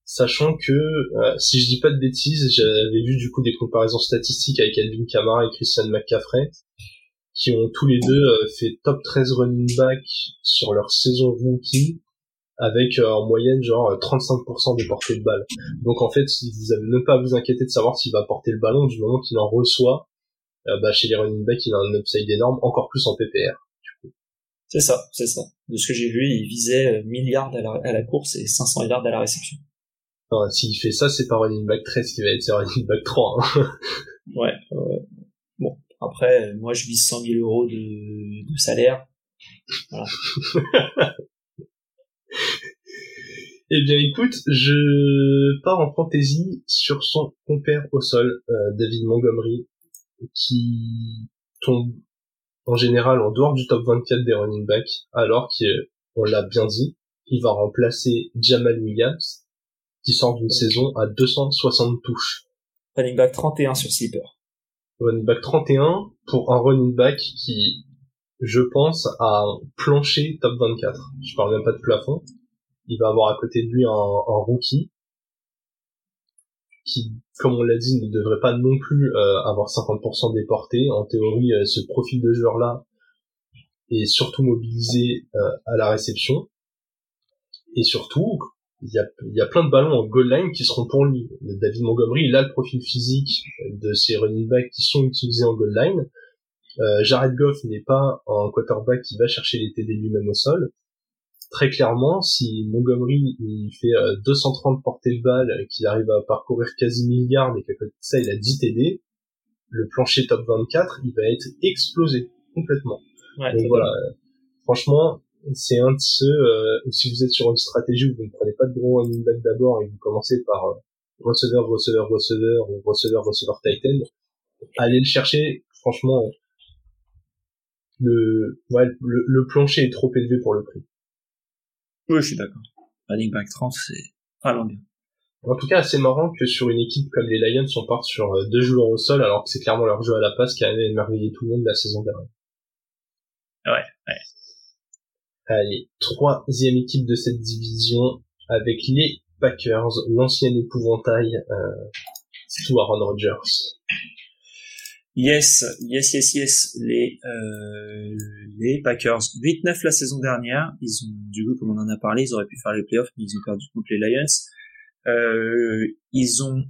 Sachant que, euh, si je dis pas de bêtises, j'avais vu du coup des comparaisons statistiques avec Alvin Kamara et Christian McCaffrey, qui ont tous les deux euh, fait top 13 running back sur leur saison rookie, avec euh, en moyenne genre euh, 35% des portées de balle. Donc en fait, vous avez pas à vous inquiéter de savoir s'il va porter le ballon du moment qu'il en reçoit, euh, bah, chez les running backs, il a un upside énorme, encore plus en PPR. C'est ça, c'est ça. De ce que j'ai vu, il visait euh, 1000 yards à la, à la course et 500 yards à la réception. Enfin, s'il fait ça, c'est pas running back 13 qui va être, running back 3. Hein. *laughs* Ouais, ouais. Bon, après, euh, moi je vise 100 000 euros de, de salaire. *laughs* Eh bien, écoute, je pars en fantasy sur son compère au sol, euh, David Montgomery, qui tombe en général en dehors du top 24 des running backs, alors qu'on l'a bien dit, il va remplacer Jamal Williams, qui sort d'une saison à 260 touches. Running back 31 sur Sleeper. running back 31 pour un running back qui, je pense, a un plancher top 24. Je parle même pas de plafond. Il va avoir à côté de lui un, un rookie qui, comme on l'a dit, ne devrait pas non plus euh, avoir 50% des portées. En théorie, euh, ce profil de joueur-là est surtout mobilisé euh, à la réception. Et surtout, il y a, y a plein de ballons en goal line qui seront pour lui. David Montgomery, il a le profil physique de ces running backs qui sont utilisés en goal line. Euh, Jared Goff n'est pas un quarterback qui va chercher les TD lui-même au sol. Très clairement, si Montgomery il fait euh, 230 portées de balle, euh, qu'il arrive à parcourir quasi milliard et qu'à côté de ça il a 10 TD, le plancher top 24 il va être explosé complètement. Ouais, Donc voilà, euh, franchement, c'est un de ceux, euh, où si vous êtes sur une stratégie où vous ne prenez pas de gros running back d'abord et vous commencez par euh, receveur, receveur, receveur, ou receveur, receveur tight end, allez le chercher, franchement, le, ouais, le, le plancher est trop élevé pour le prix. Oui, je suis d'accord. Running back 30, c'est vraiment bien. En tout cas, c'est marrant que sur une équipe comme les Lions, on parte sur euh, deux joueurs au sol, alors que c'est clairement leur jeu à la passe qui a émerveillé tout le monde la saison dernière. Ouais, ouais. Allez, troisième équipe de cette division avec les Packers, l'ancien épouvantail euh, sous Aaron Rodgers. Yes, yes, yes, yes. Les, euh, les Packers, 8-9 la saison dernière. Ils ont, du coup, comme on en a parlé, ils auraient pu faire les playoffs, mais ils ont perdu contre les Lions. Euh, ils ont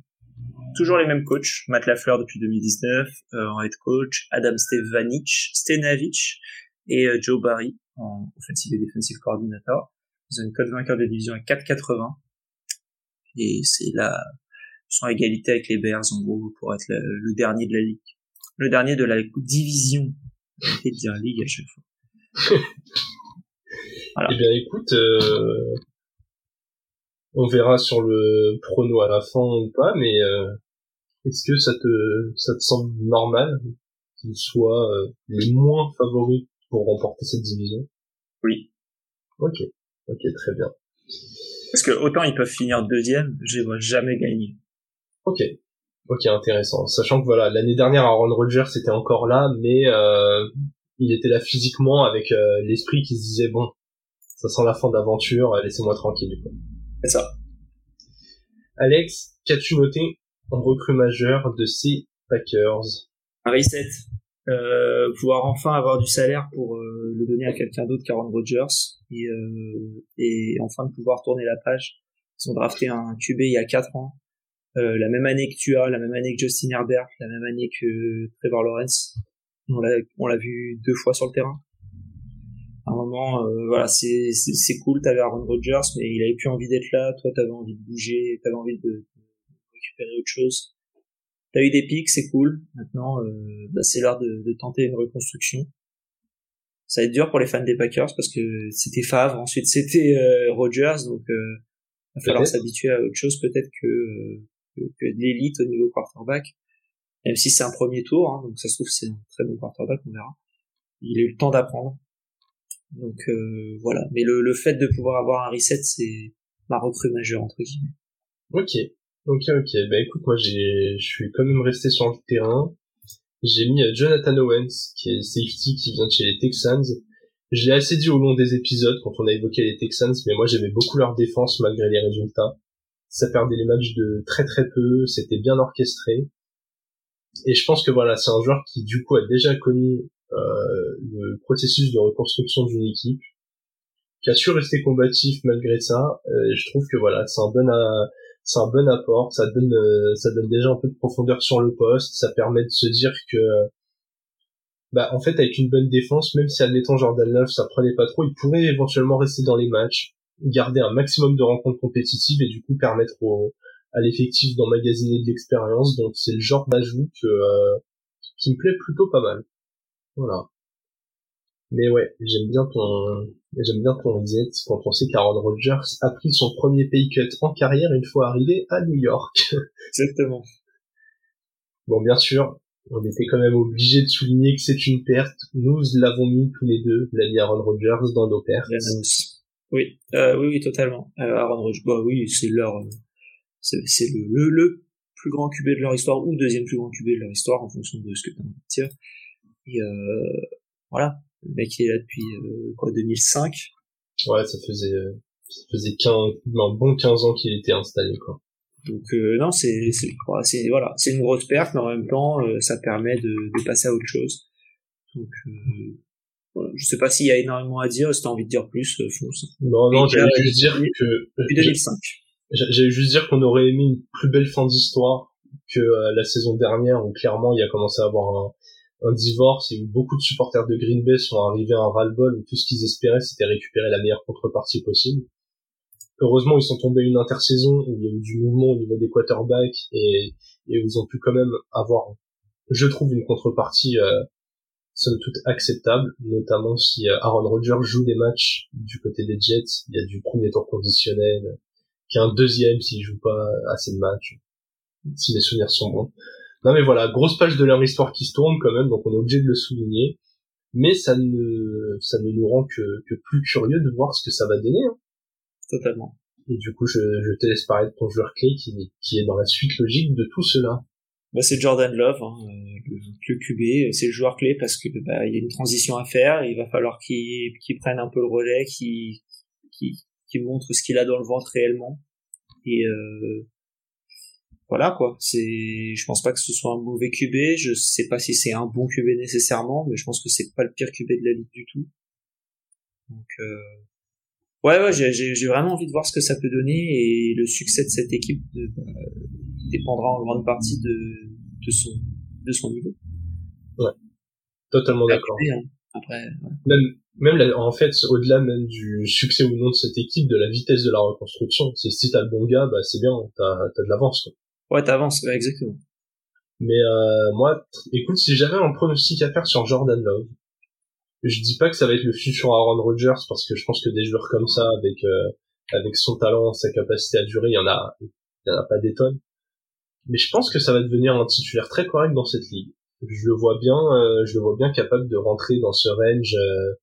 toujours les mêmes coachs. Matt Lafleur depuis 2019, euh, en head coach, Adam Stevanich, Stenavich et euh, Joe Barry en offensive et defensive coordinator. Ils ont une cote vainqueur de division à 4,80. Et c'est là, ils sont à égalité avec les Bears, en gros, pour être le dernier de la ligue le dernier de la division. J'ai de dire ligue à chaque fois. *laughs* Voilà. Eh bien, écoute, euh, on verra sur le prono à la fin ou pas, mais euh, est-ce que ça te ça te semble normal qu'ils soient euh, les moins favoris pour remporter cette division? Oui. Ok, ok, très bien. Parce que autant ils peuvent finir deuxième, je les vois jamais gagner. Ok, ok, intéressant. Sachant que voilà, l'année dernière, Aaron Rodgers était encore là, mais euh, il était là physiquement avec euh, l'esprit qui se disait bon, ça sent la fin d'aventure, laissez-moi tranquille. C'est ça. Alex, qu'as-tu noté en recrue majeur de ces Packers? Un reset. Euh, pouvoir enfin avoir du salaire pour euh, le donner à quelqu'un d'autre qu'Aaron Rodgers et, euh, et enfin de pouvoir tourner la page. Ils ont drafté un QB il y a 4 ans, euh, la même année que tu as, la même année que Justin Herbert, la même année que Trevor Lawrence. On l'a on l'a vu deux fois sur le terrain. À un moment, euh, voilà, c'est c'est cool. T'avais Aaron Rodgers, mais il avait plus envie d'être là. Toi, t'avais envie de bouger, t'avais envie de, de récupérer autre chose T'as eu des pics, c'est cool. Maintenant, euh, bah, c'est l'heure de, de, tenter une reconstruction. Ça va être dur pour les fans des Packers parce que c'était Favre, ensuite c'était euh, Rodgers, donc euh, il va falloir s'habituer à autre chose peut-être que, euh, que, de l'élite au niveau quarterback. Même si c'est un premier tour, hein, donc ça se trouve c'est un très bon quarterback, on verra. Il a eu le temps d'apprendre. Donc euh, voilà. Mais le, le fait de pouvoir avoir un reset, c'est ma recrue majeure entre guillemets. Ok. Ok, ok. Bah écoute, moi j'ai, je suis quand même resté sur le terrain. J'ai mis euh, Jonathan Owens, qui est safety, qui vient de chez les Texans. Je l'ai assez dit au long des épisodes quand on a évoqué les Texans, mais moi j'aimais beaucoup leur défense malgré les résultats. Ça perdait les matchs de très très peu, c'était bien orchestré. Et je pense que voilà, c'est un joueur qui du coup a déjà connu euh, le processus de reconstruction d'une équipe, qui a su rester combatif malgré ça. Euh, je trouve que voilà, c'est un bon à c'est un bon apport, ça donne euh, ça donne déjà un peu de profondeur sur le poste, ça permet de se dire que bah en fait avec une bonne défense, même si admettons Jordan Love ça prenait pas trop, il pourrait éventuellement rester dans les matchs, garder un maximum de rencontres compétitives et du coup permettre au, à l'effectif d'emmagasiner de l'expérience. Donc c'est le genre d'ajout que euh, qui me plaît plutôt pas mal. Voilà. Mais ouais, j'aime bien ton, j'aime bien ton reset quand on sait qu'Aaron Rodgers a pris son premier pay cut en carrière une fois arrivé à New York. *laughs* Exactement. Bon, bien sûr, on était quand même obligé de souligner que c'est une perte. Nous l'avons mis tous les deux, l'ami Aaron Rodgers, dans nos pertes. Oui, euh, oui, oui, totalement. Euh, Aaron Rodgers, bah oui, c'est leur, euh, c'est, c'est le, le, le, plus grand QB de leur histoire ou deuxième plus grand QB de leur histoire en fonction de ce que tu as envie de dire. Et euh, voilà, le mec il est là depuis euh, quoi 2005. Ouais, ça faisait euh, ça faisait 15 un bon 15 ans qu'il était installé quoi. Donc euh, non, c'est c'est c'est voilà, c'est une grosse perte mais en même temps euh, ça permet de, de passer à autre chose. Donc euh. Je sais pas s'il y a énormément à dire, si t'as envie de dire plus, fonce. Non non, j'allais juste dire que depuis 2005. J'allais juste dire qu'on aurait aimé une plus belle fin d'histoire que la saison dernière où clairement il a commencé à avoir un un divorce et où beaucoup de supporters de Green Bay sont arrivés à un ras-le-bol où tout ce qu'ils espéraient c'était récupérer la meilleure contrepartie possible. Heureusement, ils sont tombés une intersaison où il y a eu du mouvement au niveau des quarterbacks et, et où ils ont pu quand même avoir, je trouve, une contrepartie euh, somme toute acceptable, notamment si euh, Aaron Rodgers joue des matchs du côté des Jets, il y a du premier tour conditionnel, qui un deuxième s'il joue pas assez de matchs, si les souvenirs sont bons. Non mais voilà, grosse page de leur histoire qui se tourne quand même, donc on est obligé de le souligner. Mais ça ne, ça ne nous rend que, que plus curieux de voir ce que ça va donner. Hein. Totalement. Et du coup, je, je te laisse parler de ton joueur clé qui, qui est dans la suite logique de tout cela. Bah, c'est Jordan Love, hein, le, QB, c'est le joueur clé parce que bah, il y a une transition à faire, il va falloir qu'il prenne un peu le relais, qu'il montre ce qu'il a dans le ventre réellement. Et euh, voilà quoi. C'est, je pense pas que ce soit un mauvais QB. Je sais pas si c'est un bon QB nécessairement, mais je pense que c'est pas le pire QB de la ligue du tout. Donc euh... ouais, ouais, j'ai vraiment envie de voir ce que ça peut donner et le succès de cette équipe de, bah, dépendra en grande partie de, de son de son niveau. Ouais, totalement d'accord. Hein. Après, ouais. même même la, en fait au-delà même du succès ou non de cette équipe, de la vitesse de la reconstruction, c'est si t'as le bon gars, bah c'est bien, t'as as de l'avance quoi. Ouais, t'avances, ouais, exactement. Mais euh, moi, écoute, si j'avais un pronostic à faire sur Jordan Love, je dis pas que ça va être le futur Aaron Rodgers parce que je pense que des joueurs comme ça, avec euh, avec son talent, sa capacité à durer, il y en a, il y en a pas des tonnes. Mais je pense que ça va devenir un titulaire très correct dans cette ligue. Je le vois bien, euh, je le vois bien capable de rentrer dans ce range. Euh,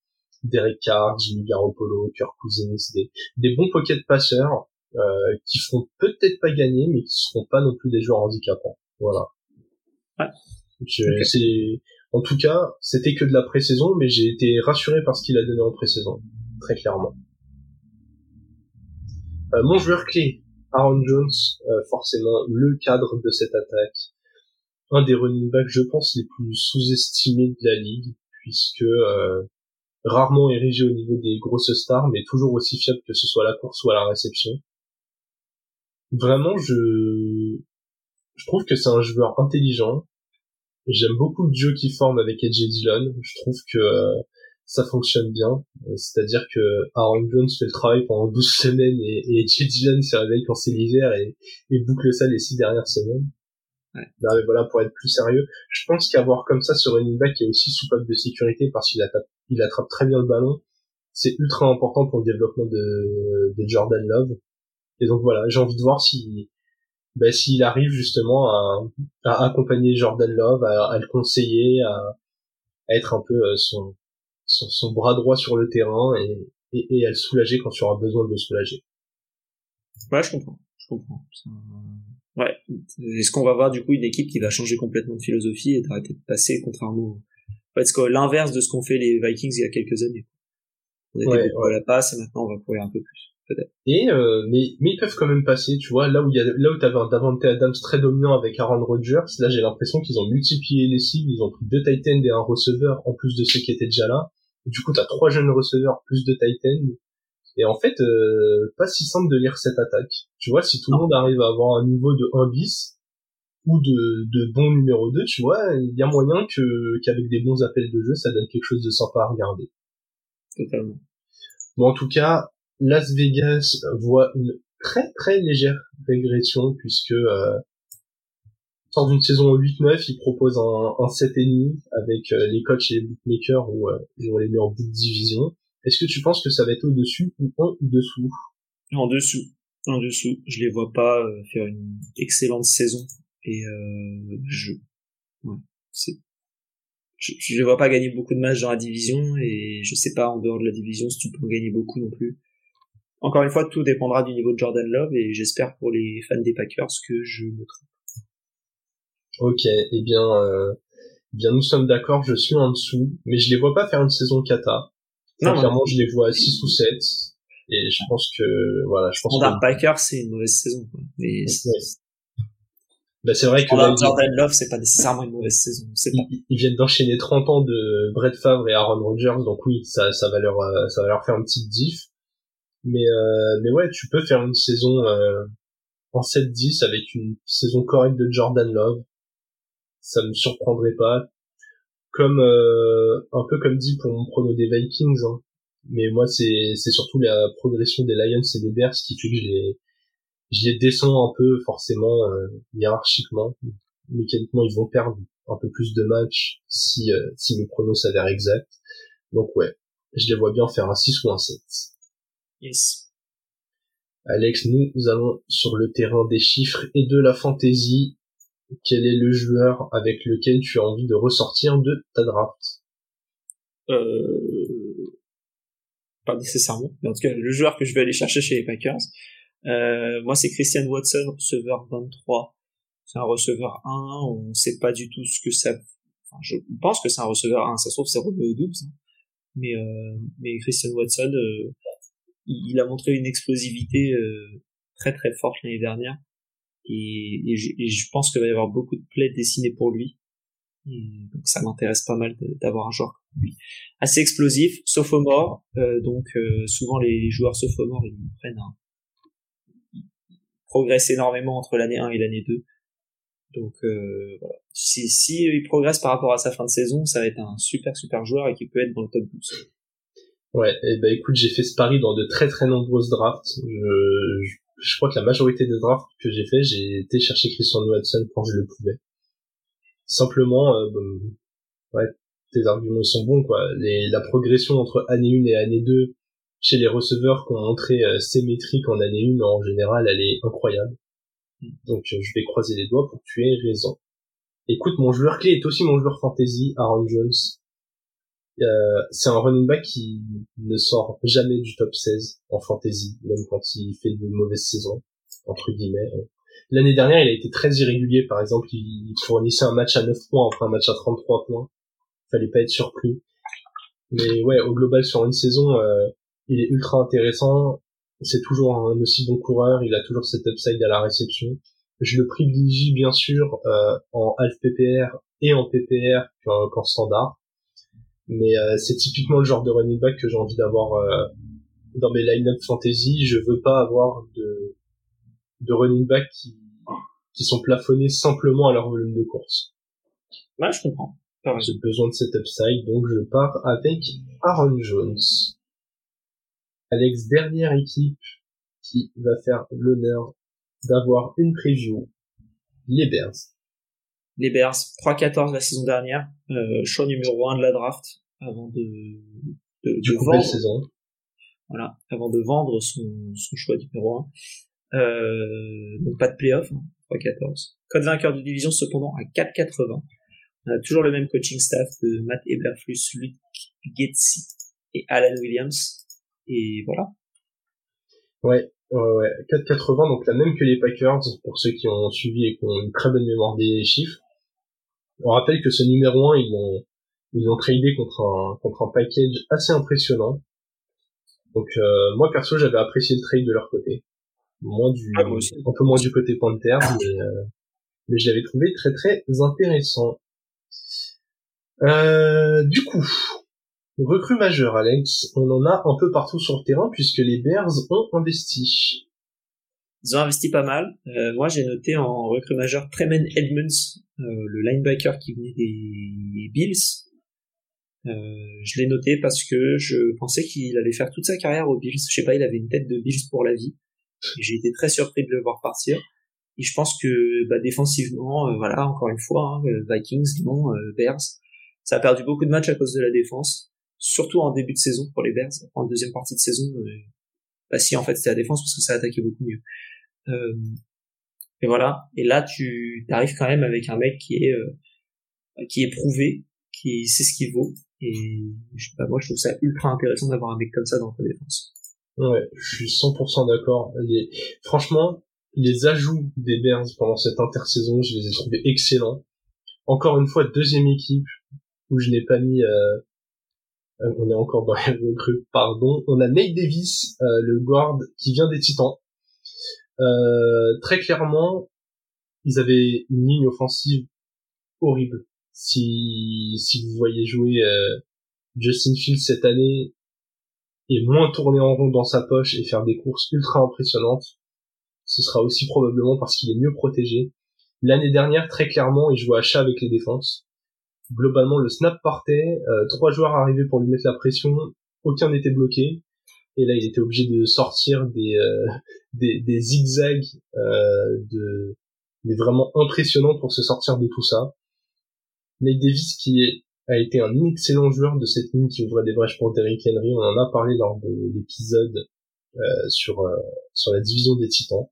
Derek Carr, Jimmy Garoppolo, Kirk Cousins, des, des bons pocket passeurs euh, qui feront peut-être pas gagner, mais qui seront pas non plus des joueurs handicapants. Voilà. Ouais. Okay. C'est, en tout cas, c'était que de la pré-saison, mais j'ai été rassuré par ce qu'il a donné en pré-saison, très clairement. Euh, mon joueur clé, Aaron Jones, euh, forcément le cadre de cette attaque. un des running backs, je pense, les plus sous-estimés de la ligue, puisque euh, rarement érigé au niveau des grosses stars, mais toujours aussi fiable que ce soit la course ou à la réception. Vraiment, je je trouve que c'est un joueur intelligent. J'aime beaucoup le jeu qu'il forme avec AJ Dillon. Je trouve que euh, ça fonctionne bien. C'est-à-dire que Aaron Jones fait le travail pendant 12 semaines et, et AJ Dillon se réveille quand c'est l'hiver et, et boucle ça les six dernières semaines. Ouais. mais voilà, pour être plus sérieux, je pense qu'avoir comme ça ce running back qui est aussi soupape de sécurité parce qu'il attrape, il attrape très bien le ballon, c'est ultra important pour le développement de, de Jordan Love. Et donc voilà, j'ai envie de voir si ben, s'il arrive justement à, à, accompagner Jordan Love, à, à le conseiller, à, à, être un peu euh, son, son, son, bras droit sur le terrain et, et, et, à le soulager quand tu auras besoin de le soulager. Ouais, je comprends, je comprends. Ouais. Est-ce qu'on va voir du coup une équipe qui va changer complètement de philosophie et d'arrêter de passer contrairement parce que l'inverse de ce qu'ont fait les Vikings il y a quelques années. On était ouais, beaucoup à la passe et maintenant on va courir un peu plus. Peut-être. Et euh, mais mais ils peuvent quand même passer, tu vois, là où il y a là où t'avais un Davante Adams très dominant avec Aaron Rodgers, là j'ai l'impression qu'ils ont multiplié les cibles, ils ont pris deux tight ends et un receveur en plus de ceux qui étaient déjà là. du coup t'as trois jeunes receveurs plus deux tight ends et en fait, euh, pas si simple de lire cette attaque. Tu vois, si tout le monde arrive à avoir un niveau de 1 bis ou de, de bon numéro 2, tu vois, il y a moyen que qu'avec des bons appels de jeu, ça donne quelque chose de sympa à regarder. Totalement. Bon, en tout cas, Las Vegas voit une très très légère régression puisque euh, sort d'une saison 8-9, il propose un, un 7,5 avec euh, les coachs et les bookmakers où euh, ils ont les mis en bout de division. Est-ce que tu penses que ça va être au-dessus ou en dessous? En dessous. En dessous. Je les vois pas euh, faire une excellente saison. Et euh, je... Ouais, c'est... Je, je les vois pas gagner beaucoup de matchs dans la division et je sais pas en dehors de la division si tu peux en gagner beaucoup non plus. Encore une fois, tout dépendra du niveau de Jordan Love et j'espère pour les fans des Packers que je me trompe. Ok, eh bien, euh, eh bien nous sommes d'accord, je suis en dessous, mais je les vois pas faire une saison kata. Non, clairement, je les vois à 6 ou 7. Et je pense que, voilà, je pense Standard que... Packers, c'est une mauvaise saison, quoi. Mais Bah, c'est vrai que Jordan Love, c'est pas nécessairement une mauvaise saison. Ils, ils, viennent d'enchaîner 30 ans de Brett Favre et Aaron Rodgers, donc oui, ça, ça va leur, euh, ça va leur faire une petite diff. Mais, euh, mais ouais, tu peux faire une saison, euh, en 7-10 avec une saison correcte de Jordan Love. Ça me surprendrait pas comme euh, un peu comme dit pour mon prono des Vikings hein. mais moi c'est c'est surtout la progression des Lions et des Bears qui fait que je les je les descends un peu forcément euh, hiérarchiquement mécaniquement ils vont perdre un peu plus de matchs si euh, si mes pronos s'avèrent exacts donc ouais je les vois bien faire un 6 ou un 7 yes Alex nous allons sur le terrain des chiffres et de la fantaisie quel est le joueur avec lequel tu as envie de ressortir de ta draft? Euh... Pas nécessairement, mais en tout cas le joueur que je vais aller chercher chez les Packers, euh, moi c'est Christian Watson, receveur 23. C'est un receveur 1, on sait pas du tout ce que ça... Enfin, je pense que c'est un receveur 1, ça se trouve c'est Romeo Doubs, hein. mais, euh, mais Christian Watson, euh, il a montré une explosivité euh, très très forte l'année dernière et, et, je, et, pense qu'il va y avoir beaucoup de plays dessinés pour lui. donc ça m'intéresse pas mal d'avoir un joueur comme lui. Assez explosif, sophomore, euh, donc euh, souvent les, joueurs sophomores ils prennent un progressent énormément entre l'année 1 et l'année 2. Donc euh, voilà. Si, si il progresse par rapport à sa fin de saison, ça va être un super super joueur et qui peut être dans le top 12. Ouais, et eh ben écoute, j'ai fait ce pari dans de très très nombreuses drafts. Je, je je crois que la majorité des drafts que j'ai fait, j'ai été chercher Christian Watson quand je le pouvais. Simplement, euh, ouais, tes arguments sont bons, quoi. Les, la progression entre année 1 et année 2 chez les receveurs qui ont montré euh, ces métriques en année 1, en général, elle est incroyable. Donc, euh, je vais croiser les doigts pour que tu aies raison. Écoute, mon joueur clé est aussi mon joueur fantasy, Aaron Jones. Euh, c'est un running back qui ne sort jamais du top 16 en fantasy, même quand il fait de mauvaises saisons, entre guillemets. L'année dernière, il a été très irrégulier, par exemple, il fournissait un match à 9 points après un match à 33 points. Fallait pas être surpris. Mais ouais, au global, sur une saison, euh, il est ultra intéressant. C'est toujours un aussi bon coureur, il a toujours cet upside à la réception. je le privilégie bien sûr euh, en half PPR et en PPR qu'en standard. Mais euh, c'est typiquement le genre de running back que j'ai envie d'avoir euh, dans mes line-up fantasy. Je veux pas avoir de, de running back qui, qui sont plafonnés simplement à leur volume de course. Ouais, je comprends. J'ai besoin de cet upside, donc je pars avec Aaron Jones. Alex, dernière équipe qui va faire l'honneur d'avoir une preview. Les Bears. Les Bears, 3-14 la saison dernière, euh, choix numéro 1 de la draft, avant de, de, vendre. Saison. Voilà, avant de vendre son, son choix numéro 1. Euh, donc pas de playoff, hein, 3-14. Code vainqueur de division cependant à 4-80. On a toujours le même coaching staff de Matt Eberflus, Luke Getzi et Alan Williams. Et voilà. Ouais, ouais, ouais. 4,80, donc la même que les Packers, pour ceux qui ont suivi et qui ont une très bonne mémoire des chiffres. On rappelle que ce numéro 1, ils l'ont, ils l'ont tradé contre un, contre un package assez impressionnant. Donc, euh, moi, perso, j'avais apprécié le trade de leur côté. Moins du, ah, un peu moins du côté Panther, mais, euh, mais je l'avais trouvé très très intéressant. Euh, du coup, recrue majeure, Alex, on en a un peu partout sur le terrain puisque les Bears ont investi. Ils ont investi pas mal. Euh, moi, j'ai noté en recrue majeure Tremen Edmonds, euh, le linebacker qui venait des Bills. Euh, je l'ai noté parce que je pensais qu'il allait faire toute sa carrière aux Bills. Je sais pas, il avait une tête de Bills pour la vie. J'ai été très surpris de le voir partir. Et je pense que bah, défensivement, voilà, encore une fois, hein, Vikings, non, Bears, ça a perdu beaucoup de matchs à cause de la défense, surtout en début de saison pour les Bears. En deuxième partie de saison, euh, bah si en fait c'était la défense parce que ça attaquait beaucoup mieux. Euh, et voilà. Et là tu arrives quand même avec un mec qui est euh, qui est prouvé, qui sait ce qu'il vaut. Et pas, moi je trouve ça ultra intéressant d'avoir un mec comme ça dans ta défense. Ouais, je suis 100% d'accord. Franchement, les ajouts des Bears pendant cette intersaison, je les ai trouvés excellents. Encore une fois, deuxième équipe, où je n'ai pas mis euh, euh, on est encore dans *laughs* les recrues, pardon. On a Nate Davis, euh, le guard qui vient des Titans. très clairement, ils avaient une ligne offensive horrible. Si si vous voyez jouer Justin Fields cette année et moins tourner en rond dans sa poche et faire des courses ultra impressionnantes, ce sera aussi probablement parce qu'il est mieux protégé. L'année dernière, très clairement, il jouait à chat avec les défenses globalement le snap partait, euh, trois joueurs arrivaient pour lui mettre la pression, aucun n'était bloqué, et là il était obligé de sortir des euh, *laughs* des, zigzags euh, de mais vraiment impressionnants pour se sortir de tout ça. Nate Davis qui a été un excellent joueur de cette ligne qui ouvrait des brèches pour Derrick Henry, on en a parlé lors de l'épisode sur sur la division des Titans.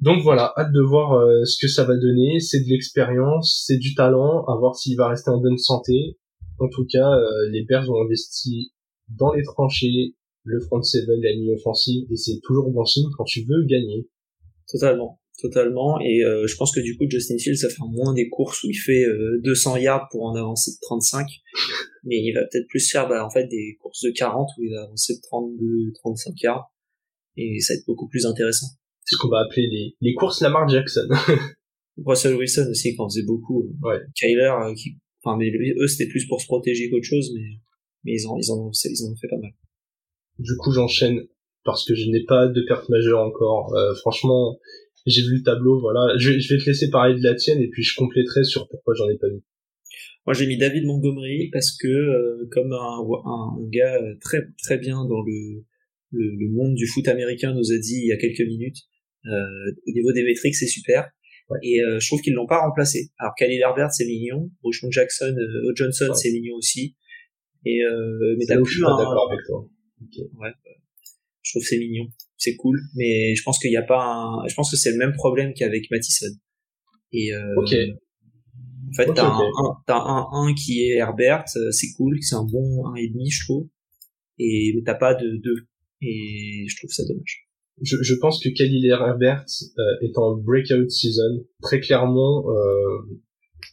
Donc voilà, hâte de voir euh, ce que ça va donner. C'est de l'expérience, c'est du talent, à voir s'il va rester en bonne santé. En tout cas, euh, les Bears ont investi dans les tranchées, le front seven, la ligne offensive, et c'est toujours bon signe quand tu veux gagner. Totalement, totalement. Et euh, je pense que du coup, Justin Fields, ça fait moins des courses où il fait 200 yards pour en avancer de 35, mais il va peut-être plus faire bah, en fait des courses de 40 où il va avancer de 32, 35 yards, et ça va être beaucoup plus intéressant ce qu'on va appeler les, les courses Lamar Jackson. *laughs* Russell Wilson aussi, quand faisait beaucoup. Ouais. Kyler, euh, qui, enfin, mais eux, c'était plus pour se protéger qu'autre chose, mais, mais ils en, ils en, ils en ont fait pas mal. Du coup, j'enchaîne parce que je n'ai pas de perte majeure encore. Euh, franchement, j'ai vu le tableau, voilà. Je, je, vais te laisser parler de la tienne et puis je compléterai sur pourquoi j'en ai pas vu. Moi, j'ai mis David Montgomery parce que, euh, comme un, un, gars très très bien dans le, le, le monde du foot américain nous a dit il y a quelques minutes, euh, au niveau des métriques, c'est super. Et euh, je trouve qu'ils l'ont pas remplacé. Alors Khalil Herbert c'est mignon, Rochon Jackson, euh, Johnson c'est mignon aussi. Et euh, mais t'as plus un... d'accord avec toi. Ouais, je trouve c'est mignon, c'est cool, mais je pense qu'il n'y a pas un... je pense que c'est le même problème qu'avec Mattison. Et euh, ok. En fait, t'as un, t'as un 1 qui est Herbert, c'est cool, c'est un bon 1 et demi, je trouve. Et mais t'as pas de 2. Et je trouve ça dommage je, je, pense que Khalil Herbert euh, est en breakout season. Très clairement, euh,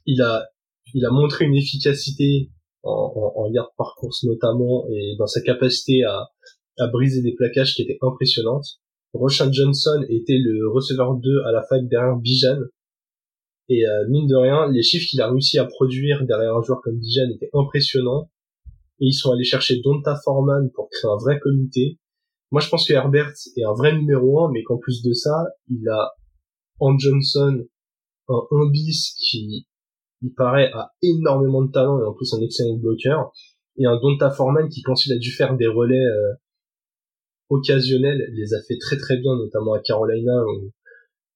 il a il a montré une efficacité en, en, en yard par course notamment et dans sa capacité à, à briser des plaquages qui étaient impressionnantes. Roshan Johnson était le receveur 2 à la fac derrière Bijan. Et euh, mine de rien, les chiffres qu'il a réussi à produire derrière un joueur comme Bijan étaient impressionnants. Et ils sont allés chercher Donta Foreman pour créer un vrai comité. Moi, je pense que Herbert est un vrai numéro 1, mais qu'en plus de ça, il a en Johnson un 1 bis qui, il paraît, a énormément de talent et en plus un excellent bloqueur. Et un Donta Foreman qui, quand il a dû faire des relais euh, occasionnels, les a fait très très bien, notamment à Carolina, où,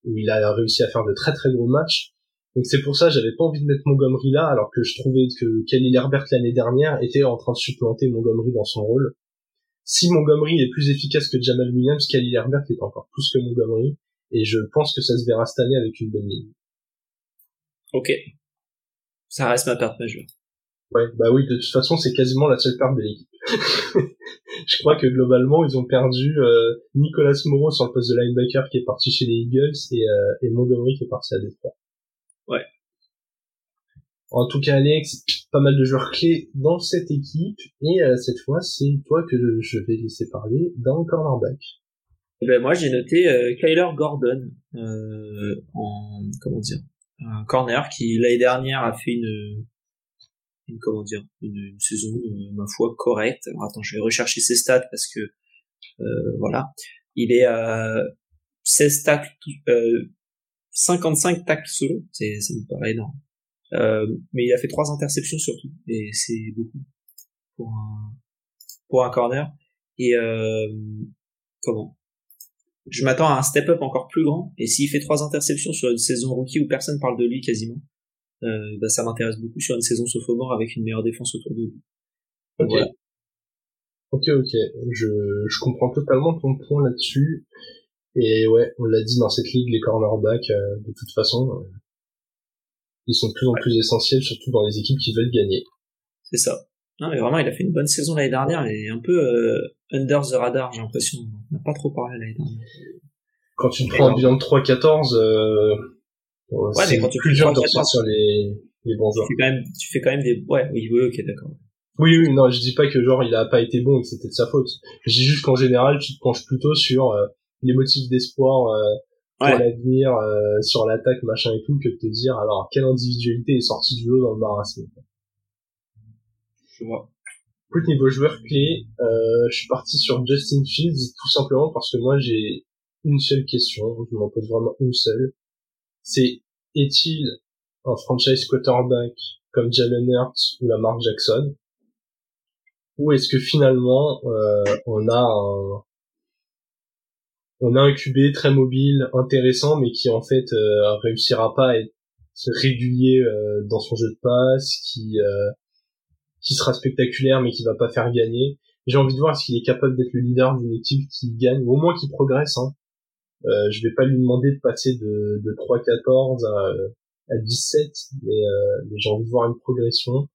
il a réussi à faire de très très gros matchs. Donc c'est pour ça j'avais pas envie de mettre Montgomery là, alors que je trouvais que Kelly Herbert l'année dernière était en train de supplanter Montgomery dans son rôle. Si Montgomery est plus efficace que Jamal Williams, Kelly Herbert est encore plus que Montgomery, et je pense que ça se verra cette année avec une bonne ligne. Ok. Ça reste ma perte majeure. Ouais, bah oui, de toute façon, c'est quasiment la seule perte de l'équipe. *laughs* je crois que globalement, ils ont perdu euh, Nicolas Moreau sur le poste de linebacker qui est parti chez les Eagles et, euh, et Montgomery qui est parti à Détroit. Ouais. En tout cas, Alex, pas mal de joueurs clés dans cette équipe et euh, cette fois, c'est toi que je vais laisser parler d'un cornerback. Eh ben moi, j'ai noté euh, Kyler Gordon euh, en comment dire un corner qui l'année dernière a fait une une comment dire une, une saison euh, ma foi correcte. Alors attends, je vais rechercher ses stats parce que euh, voilà, il est à 16 tacles, euh, 55 tacles solo, c'est ça me paraît énorme. Euh, mais il a fait trois interceptions surtout et c'est beaucoup pour un pour un corner et euh, comment? Je m'attends à un step-up encore plus grand. Et s'il fait trois interceptions sur une saison rookie où personne parle de lui quasiment, euh, bah, ça m'intéresse beaucoup sur une saison sophomore avec une meilleure défense autour de lui. Ok. Ok, ok. Je, je comprends totalement ton point là-dessus. Et ouais, on l'a dit dans cette ligue, les cornerbacks, euh, de toute façon, euh, ils sont de plus en plus essentiels, surtout dans les équipes qui veulent gagner. C'est ça. Non, mais vraiment, il a fait une bonne saison l'année dernière et un peu euh, under the radar, j'ai l'impression. On n'a pas trop parlé l'année dernière. Quand tu prends un bilan de 3-14, euh, ouais, tu plus dur de ressortir les, les bons joueurs. Tu fais quand même, tu fais quand même des, ouais, oui, oui, ok, d'accord. Oui, oui, non, je dis pas que genre il a pas été bon et que c'était de sa faute. Je dis juste qu'en général, tu te penches plutôt sur euh, les motifs d'espoir euh, pour Ouais. l'avenir, euh, sur l'attaque, machin et tout, que de te dire alors quelle individualité est sortie du lot dans le marasme. Je vois. Écoute, niveau joueur clé, euh, je suis parti sur Justin Fields tout simplement parce que moi j'ai une seule question, je m'en pose vraiment une seule. C'est est-il un franchise quarterback comme Jalen Hurts ou Lamar Jackson? Ou est-ce que finalement euh, on a un on a un QB très mobile, intéressant, mais qui en fait euh, réussira pas à être régulier euh, dans son jeu de passe, qui euh, qui sera spectaculaire mais qui va pas faire gagner. J'ai envie de voir qu'il est capable d'être le leader d'une équipe qui gagne, ou au moins qui progresse. Hein. Euh, je vais pas lui demander de passer de, de 3-14 à, à 17, mais, euh, mais j'ai envie de voir une progression.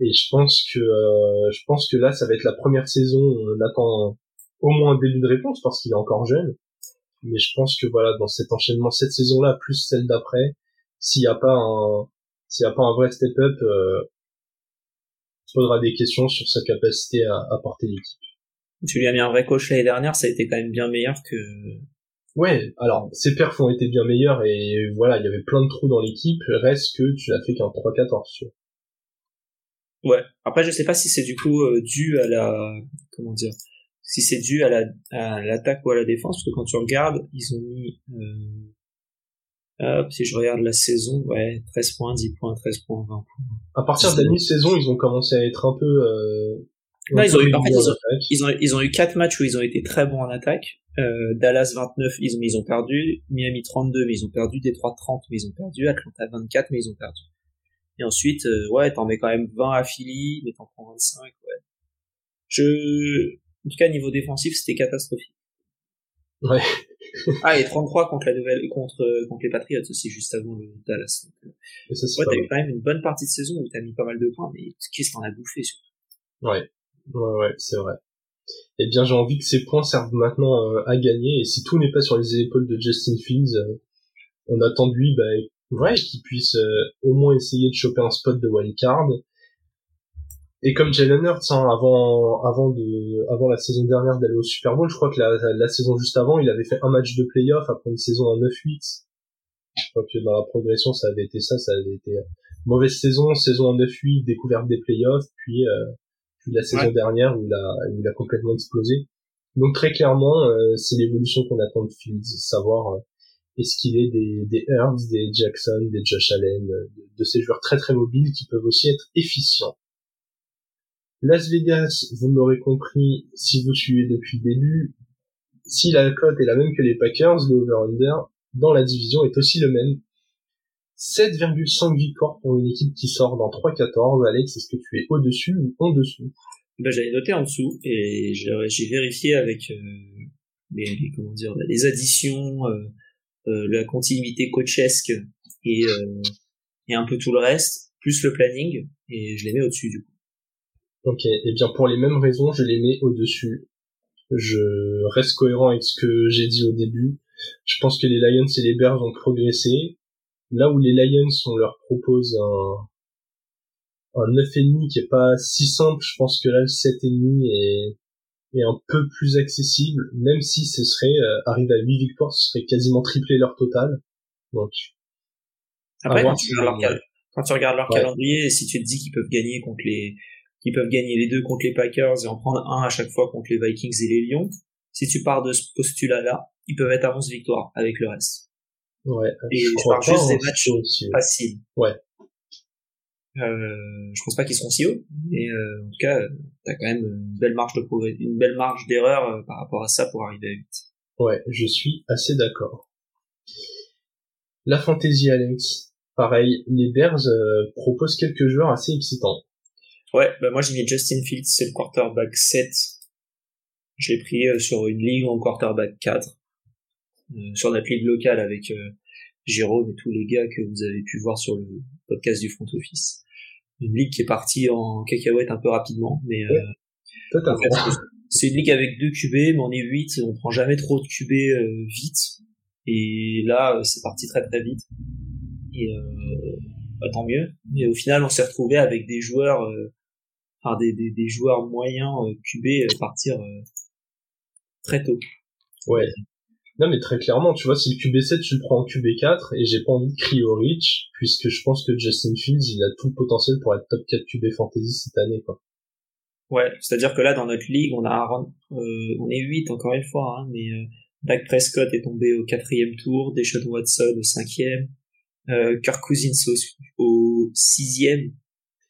Et je pense que euh, je pense que là, ça va être la première saison où on attend au moins un début de réponse parce qu'il est encore jeune. Mais je pense que voilà, dans cet enchaînement, cette saison-là plus celle d'après, s'il n'y a pas un s'il y a pas un vrai step-up, euh, se posera des questions sur sa capacité à, à porter l'équipe. Tu lui as mis un vrai coach l'année dernière, ça a été quand même bien meilleur que, Ouais, alors ses perfs ont été bien meilleurs et voilà, il y avait plein de trous dans l'équipe, reste que tu n'as fait qu'un 3-14 sur. Ouais. Après, je sais pas si c'est du coup euh, dû à la, comment dire, si c'est dû à la, à l'attaque ou à la défense, parce que quand tu regardes, ils ont mis, euh, hop, si je regarde la saison, ouais, 13 points, 10 points, 13 points, 20 points. À partir de la mi-saison, ils ont commencé à être un peu. Euh, Non, ils ont eu- en fait, en ils ont- attaque. Ils ont, ils ont eu quatre matchs où ils ont été très bons en attaque. Euh, Dallas 29, ils ont, ils ont perdu. Miami 32, mais ils ont perdu. Détroit 30, mais ils ont perdu. Atlanta 24, mais ils ont perdu. Et ensuite, euh, ouais, t'en mets quand même 20 à Philly, mais t'en prends 25, ouais. Je, en tout cas, niveau défensif, c'était catastrophique. Ouais. *laughs* ah, et 33 contre la nouvelle, contre, contre les Patriots aussi, juste avant le Dallas. Euh, Et ça, c'est ouais, t'as eu quand même une bonne partie de saison où t'as mis pas mal de points, mais qu'est-ce qu'on a bouffé, surtout. Ouais, ouais, ouais, c'est vrai. Eh bien, j'ai envie que ces points servent maintenant euh, à gagner. Et si tout n'est pas sur les épaules de Justin Fields, euh, on attend de lui, bah, ouais, qu'il puisse euh, au moins essayer de choper un spot de wildcard. Et comme Jalen Hurts, hein, avant, avant de, avant la saison dernière d'aller au Super Bowl, je crois que la, la, saison juste avant, il avait fait un match de playoff après une saison en 9-8. Je crois que dans la progression, ça avait été ça, ça avait été euh, mauvaise saison, saison en 9-8, découverte des playoffs, puis, euh, puis la saison dernière où il a, où il a complètement explosé. Donc très clairement, euh, c'est l'évolution qu'on attend de Fields, savoir euh, est-ce qu'il est des, des Hurts, des Jackson, des Josh Allen, de, de, ces joueurs très très mobiles qui peuvent aussi être efficients. Las Vegas, vous l'aurez compris si vous suivez depuis le début, si la cote est la même que les Packers, le over-under dans la division est aussi le même. 7,5 victoires pour une équipe qui sort dans 3-14. Alex, est-ce que tu es au-dessus ou en dessous? Ben, J'avais noté en dessous et j'ai vérifié avec euh, les, comment dire, les additions, euh, euh, la continuité coachesque et, euh, et un peu tout le reste, plus le planning, et je les mets au-dessus du coup. Ok, et eh bien pour les mêmes raisons, je les mets au-dessus. Je reste cohérent avec ce que j'ai dit au début. Je pense que les Lions et les Bears ont progressé. Là où les Lions, on leur propose un, un 9,5 qui est pas si simple, je pense que là le 7,5 est, est un peu plus accessible, même si ce serait, euh, arriver à 8 victoires, ce serait quasiment tripler leur total. Donc, après, quand tu, regardes leur, calendrier, si tu te dis qu'ils peuvent gagner contre les, qui peuvent gagner les deux contre les Packers et en prendre un à chaque fois contre les Vikings et les Lions, si tu pars de ce postulat-là, ils peuvent être à 11 victoires avec le reste. Ouais. Et je, je parle juste des matchs faciles. Ouais. Euh, je pense pas qu'ils seront si hauts, mais euh, en tout cas, t'as quand même une belle marge de progrès, une belle marge d'erreur euh, par rapport à ça pour arriver à 8. Ouais, je suis assez d'accord. La fantasy Alex, pareil, les Bears euh, proposent quelques joueurs assez excitants. Ouais, bah moi j'ai mis Justin Fields, c'est le quarterback 7. Je l'ai pris euh, sur une ligue en quarterback 4. Euh, sur notre ligue locale avec euh, Jérôme et tous les gars que vous avez pu voir sur le podcast du front office. Une ligue qui est partie en cacahuète un peu rapidement, mais c'est une ligue avec deux QB, mais on est 8, on prend jamais trop de QB vite. Et là, c'est parti très très vite. Et bah, tant mieux. Mais au final, on s'est retrouvé avec des joueurs enfin des, des, des joueurs moyens euh, QB euh, partir euh, très tôt. Ouais. Non mais très clairement, tu vois, si le QB7 tu le prends en QB4 et j'ai pas envie de crier au Rich puisque je pense que Justin Fields il a tout le potentiel pour être top 4 QB fantasy cette année quoi. Ouais, c'est-à-dire que là dans notre ligue on a euh, on est 8 encore une fois hein, mais euh, Dak Prescott est tombé au quatrième tour, Deshaun Watson au cinquième, euh, Kirk Cousins au, au sixième,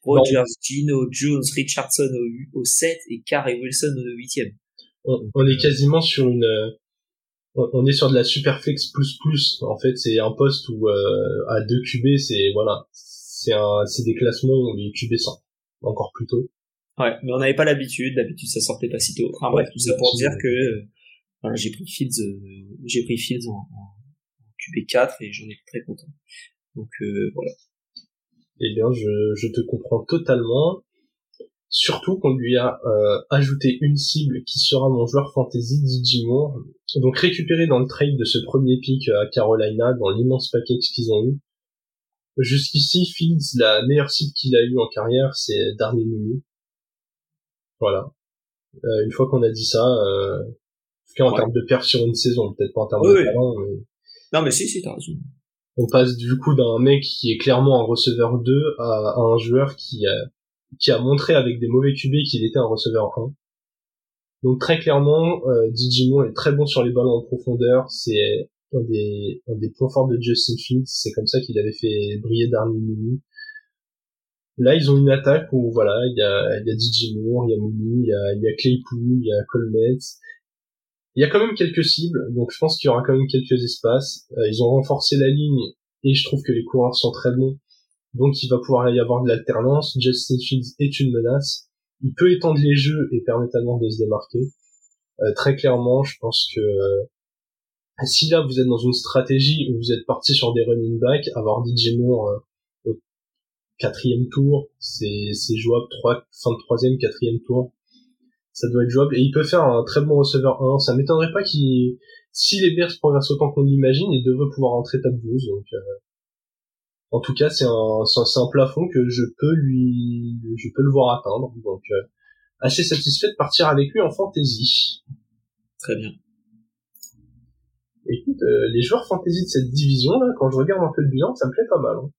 Rogers, Gino, Jones, Richardson au, au 7 et Carr et Wilson au 8e. On, est quasiment sur une on est sur de la superflex plus plus. En fait c'est un poste où euh, à 2 QB c'est voilà c'est un c'est des classements où les QB sont encore plus tôt. Ouais mais on n'avait pas l'habitude. D'habitude ça sortait pas si tôt. Enfin bref tout ça pour dire que euh, voilà, j'ai pris Fields euh, j'ai pris Fields en, en, QB 4 et j'en étais très content. Donc euh, voilà eh bien, je, je te comprends totalement. Surtout qu'on lui a euh, ajouté une cible qui sera mon joueur fantasy, DJ Moore. Donc récupéré dans le trade de ce premier pick à Carolina, dans l'immense package qu'ils ont eu. Jusqu'ici, Fields, la meilleure cible qu'il a eu en carrière, c'est Darnell Mooney. Voilà. Euh, une fois qu'on a dit ça, euh, en tout cas en termes de perf sur une saison, peut-être pas en termes de talent, mais... Non mais si, si, t'as raison on passe du coup d'un mec qui est clairement un receveur 2 à, un joueur qui a, qui a montré avec des mauvais QB qu'il était un receveur 1. Donc très clairement, euh, Moore est très bon sur les ballons en profondeur. C'est un des, un des points forts de Justin Fields. C'est comme ça qu'il avait fait briller Darnell Mooney. Là, ils ont une attaque où voilà, il y a, il y a Moore, il y a Mooney, il y a, il y a Claypool, il y a Colmet, il y a quand même quelques cibles, donc je pense qu'il y aura quand même quelques espaces. Euh, ils ont renforcé la ligne et je trouve que les coureurs sont très bons. Donc il va pouvoir y avoir de l'alternance. Justin Fields est une menace. Il peut étendre les jeux et permettre à de se démarquer. Euh, très clairement, je pense que euh, si là vous êtes dans une stratégie où vous êtes parti sur des running backs, avoir DJ Moore au quatrième tour, c'est jouable, trois, fin de troisième, quatrième tour ça doit être jouable et il peut faire un très bon receveur 1 ça m'étonnerait pas qu'il si les Bears progressent autant qu'on l'imagine il devrait pouvoir rentrer top 12 donc euh, En tout cas, c'est un, c'est un plafond que je peux lui, je peux le voir atteindre. Donc, euh, assez satisfait de partir avec lui en fantasy. Très bien. Écoute, euh, les joueurs fantasy de cette division là, quand je regarde un peu le bilan, ça me plaît pas mal. Hein.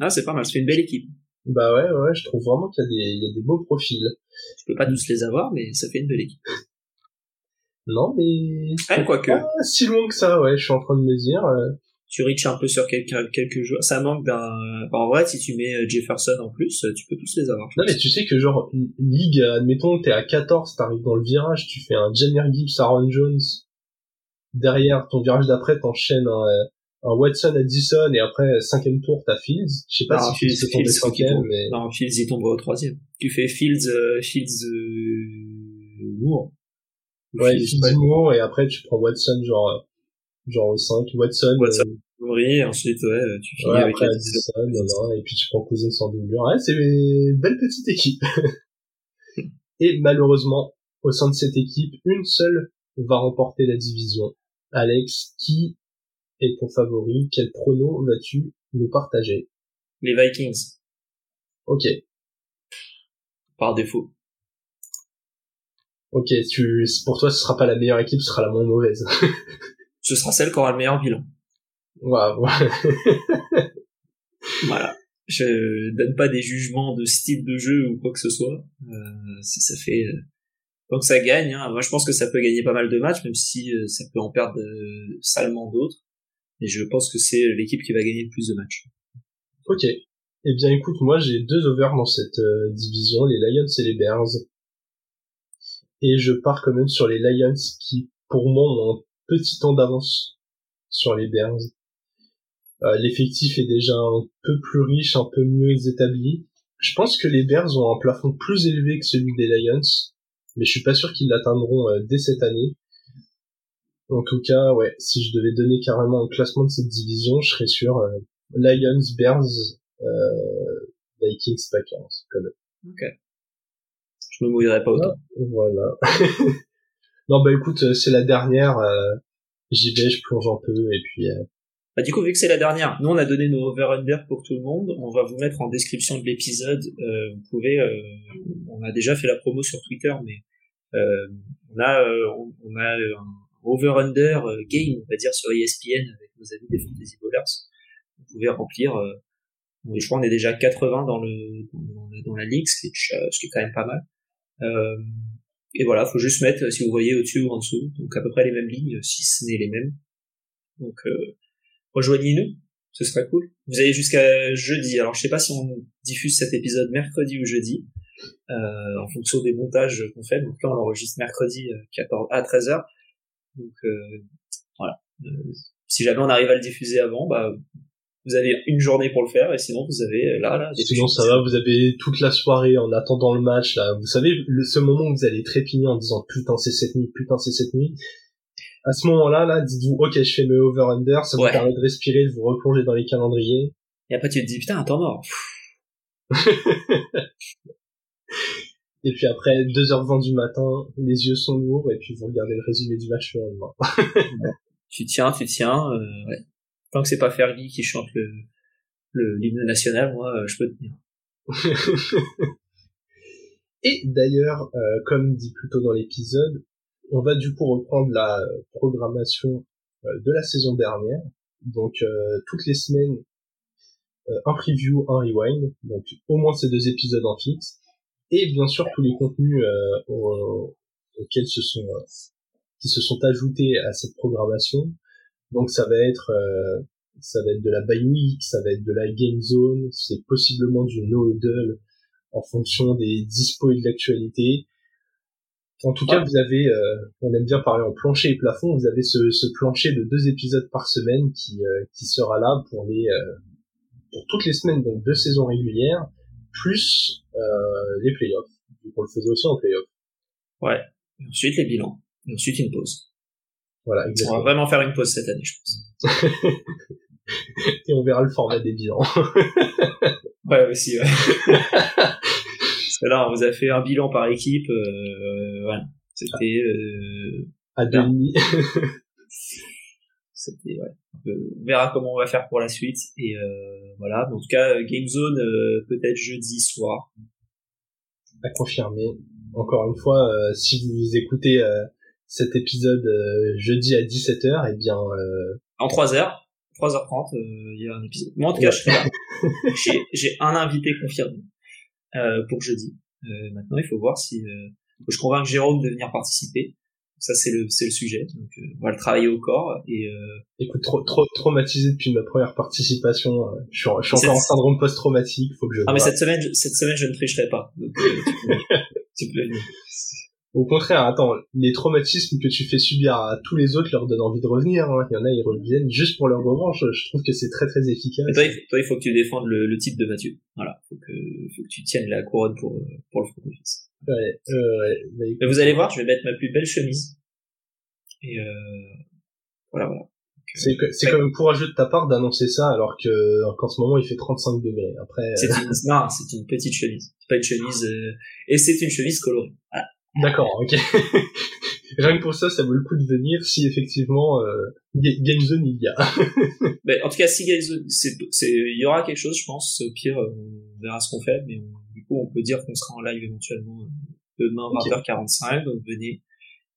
Ah, c'est pas mal. C'est une belle équipe. Bah ouais, ouais, je trouve vraiment qu'il y a des, il y a des beaux profils. Je peux pas tous les avoir, mais ça fait une belle équipe. Non, mais Ah, quoique. pas si loin que ça, ouais. Je suis en train de me dire. euh, Tu reaches un peu sur quelques, quelques joueurs. Ça manque d'un... bah, en vrai, si tu mets euh, Jefferson en plus, euh, tu peux tous les avoir. Non, mais tu sais que genre ligue, admettons, t'es à 14, t'arrives dans le virage, tu fais un Jamir Gibbs, Aaron Jones. Derrière, ton virage d'après, t'enchaînes un, un Watson, Addison, et après cinquième tour, t'as Fields. Je sais pas Non, si Fields est tombé cinquième, tombe. mais Non, Fields, il tomberait au troisième. Tu fais Fields, euh, Fields, euh, Moore. Ou ouais, Fields, Fields. Moore, et après tu prends Watson, genre, euh, genre au 5, Watson, Watson. euh, et ensuite, ouais, euh, tu finis ouais, avec après Addison. Et puis tu prends Cousins sans doublure. Ouais, c'est une belle petite équipe. *laughs* et malheureusement, au sein de cette équipe, une seule va remporter la division. Alex, qui est ton favori Quel prono vas-tu nous partager? Les Vikings, Ok, par défaut. ok, tu, pour toi, ce sera pas la meilleure équipe, ce sera la moins mauvaise. *laughs* Ce sera celle qui aura le meilleur bilan. Waouh, *laughs* Voilà. Je donne pas des jugements de style de jeu ou quoi que ce soit. Euh, si ça fait, euh, tant que ça gagne, hein. moi je pense que ça peut gagner pas mal de matchs, même si euh, ça peut en perdre euh, salement d'autres. Et je pense que c'est l'équipe qui va gagner le plus de matchs. ok. Eh bien, écoute, moi, j'ai deux overs dans cette euh, division, les Lions et les Bears. Et je pars quand même sur les Lions qui, pour moi, ont un petit temps d'avance sur les Bears. Euh, L'effectif est déjà un peu plus riche, un peu mieux établi. Je pense que les Bears ont un plafond plus élevé que celui des Lions, mais je suis pas sûr qu'ils l'atteindront euh, dès cette année. En tout cas, ouais, si je devais donner carrément un classement de cette division, je serais sur euh, Lions, Bears, euh, Vikings, Packers, quand même. Ok. Je me mouillerai pas autant. Voilà. *laughs* non, bah écoute, euh, c'est la dernière. euh, J'y vais, je plonge un peu, et puis... euh, Bah, du coup, vu que c'est la dernière, nous on a donné nos over-under pour tout le monde. On va vous mettre en description de l'épisode. Euh, vous pouvez, euh, on a déjà fait la promo sur Twitter, mais euh, on a, euh, on, on a un over-under euh, game, on va dire sur ESPN avec nos amis des Fantasy Bowlers. Vous pouvez remplir. Euh, je crois qu'on est déjà à 80 dans le dans, dans la ligue, ce qui, est, ce qui est quand même pas mal. Euh, et voilà, faut juste mettre, si vous voyez au-dessus ou en dessous, donc à peu près les mêmes lignes, si ce n'est les mêmes. Donc euh, rejoignez-nous, ce serait cool. Vous avez jusqu'à jeudi. Alors je sais pas si on diffuse cet épisode mercredi ou jeudi, euh, en fonction des montages qu'on fait. Donc là on l'enregistre mercredi euh, 14 à 13h. Donc euh, voilà. Euh, si jamais on arrive à le diffuser avant, bah vous avez une journée pour le faire, et sinon vous avez euh, là là. des Sinon, ça va, vous avez toute la soirée en attendant le match, là. Vous savez, le, ce moment où vous allez trépigner en disant, putain, c'est cette nuit, putain, c'est cette nuit. À ce moment-là, là, dites-vous, ok, je fais mes over-under, ça vous permet de respirer, de vous replonger dans les calendriers. Et après tu te dis putain un temps mort. *laughs* *laughs* Et puis après, 2h20 du matin, les yeux sont lourds, et puis vous regardez le résumé du match le lendemain. *laughs* tu tiens, tu tiens. Euh, ouais. Tant que c'est pas Fergie qui chante le le l'hymne national, moi euh, je peux tenir. *laughs* Et d'ailleurs, euh, comme dit plus tôt dans l'épisode, on va du coup reprendre la programmation de la saison dernière. Donc euh, toutes les semaines, euh, un preview, un rewind, donc au moins ces deux épisodes en fixe. Et bien sûr tous les contenus euh, au- auxquels se sont euh, qui se sont ajoutés à cette programmation. Donc ça va être euh, ça va être de la bye week, ça va être de la game zone, c'est possiblement du no huddle en fonction des dispos et de l'actualité. En tout cas, vous avez, euh, on aime bien parler en plancher et plafond, vous avez ce, ce plancher de deux épisodes par semaine qui, euh, qui sera là pour les euh, pour toutes les semaines, donc deux saisons régulières, plus euh, les playoffs. Donc on le faisait aussi en playoffs. Ouais. Et ensuite les bilans. Et ensuite une pause. Voilà, On va exactement. vraiment faire une pause cette année, je pense. *laughs* Et on verra le format des bilans. *laughs* Ouais, aussi, ouais. Parce que là, on vous a fait un bilan par équipe, euh, voilà. C'était, euh, à demi. C'était ouais. on verra comment on va faire pour la suite et euh, voilà. en tout cas, Game Zone euh, peut-être jeudi soir. À confirmer. Encore une fois, euh, si vous écoutez cet épisode jeudi à 17h, et eh bien en 3 heures. 3h30, il y a un épisode. Moi, en tout cas, je j'ai un invité confirmé pour jeudi. maintenant, il faut voir si je convainc Jérôme de venir participer. Ça c'est le c'est le sujet. Donc euh, on va le travailler au corps et. Euh... Écoute, trop trop traumatisé depuis ma première participation. Euh, je suis, je suis encore en syndrome post-traumatique. Faut que je. Ah mais cette semaine cette semaine je ne tricherai pas. Donc, euh, tu peux, *laughs* Au contraire, attends, les traumatismes que tu fais subir à tous les autres leur donnent envie de revenir. Hein. Il y en a, ils reviennent juste pour leur revanche. Je trouve que c'est très très efficace. toi, il, toi, il faut que tu défendes le, le type de Mathieu. Voilà, faut que faut que tu tiennes la couronne pour pour le front office. Ouais, ouais. Mais vous allez voir, je vais mettre ma plus belle chemise. Et euh, voilà, voilà. C'est c'est quand même courageux de ta part d'annoncer ça alors que qu'en ce moment il fait 35 degrés. Après. C'est une non, c'est une petite chemise. C'est pas une chemise euh, et c'est une chemise colorée. Voilà. D'accord, ok. *laughs* Rien que pour ça, ça vaut le coup de venir si effectivement euh, Game Zone il y a. *laughs* mais en tout cas, si Game Zone, il y aura quelque chose, je pense. Au pire, on verra ce qu'on fait, mais on, du coup, on peut dire qu'on sera en live éventuellement euh, demain 20h45, donc venez.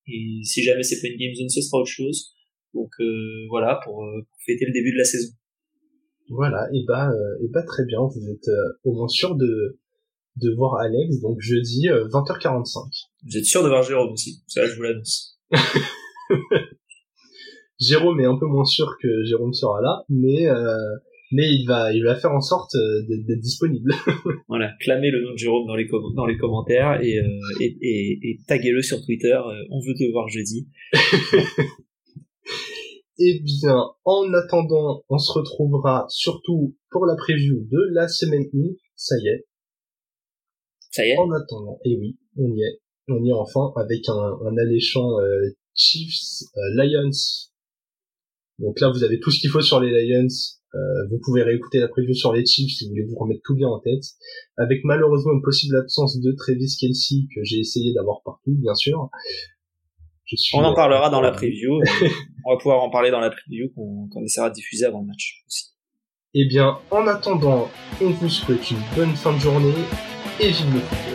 Et si jamais c'est pas une game zone, ce sera autre chose. Donc euh, voilà, pour, euh, pour, fêter le début de la saison. Voilà, et bah, et bah très bien, vous êtes au moins sûr de, de voir Alex, donc jeudi 20h45. Vous êtes sûr de voir Jérôme aussi, ça je vous l'annonce. *laughs* Jérôme est un peu moins sûr que Jérôme sera là, mais euh, mais il va, il va faire en sorte euh, d'être disponible. *laughs* voilà, clamez le nom de Jérôme dans les, dans les commentaires et, euh, et, et, et taguez-le sur Twitter. Euh, on veut te voir jeudi. *laughs* Eh bien, en attendant, on se retrouvera surtout pour la preview de la semaine 1. Ça y est. Ça y est. En attendant, et eh oui, on y est. On y est enfin avec un, un alléchant Chiefs Lions. Donc là, vous avez tout ce qu'il faut sur les Lions. Euh, vous pouvez réécouter la preview sur les Chiefs si vous voulez vous remettre tout bien en tête. Avec malheureusement une possible absence de Travis Kelsey que j'ai essayé d'avoir partout, bien sûr. On en parlera dans la preview. *laughs* on va pouvoir en parler dans la preview qu'on essaiera de diffuser avant le match aussi. Eh bien, en attendant, on vous souhaite une bonne fin de journée et vive le football.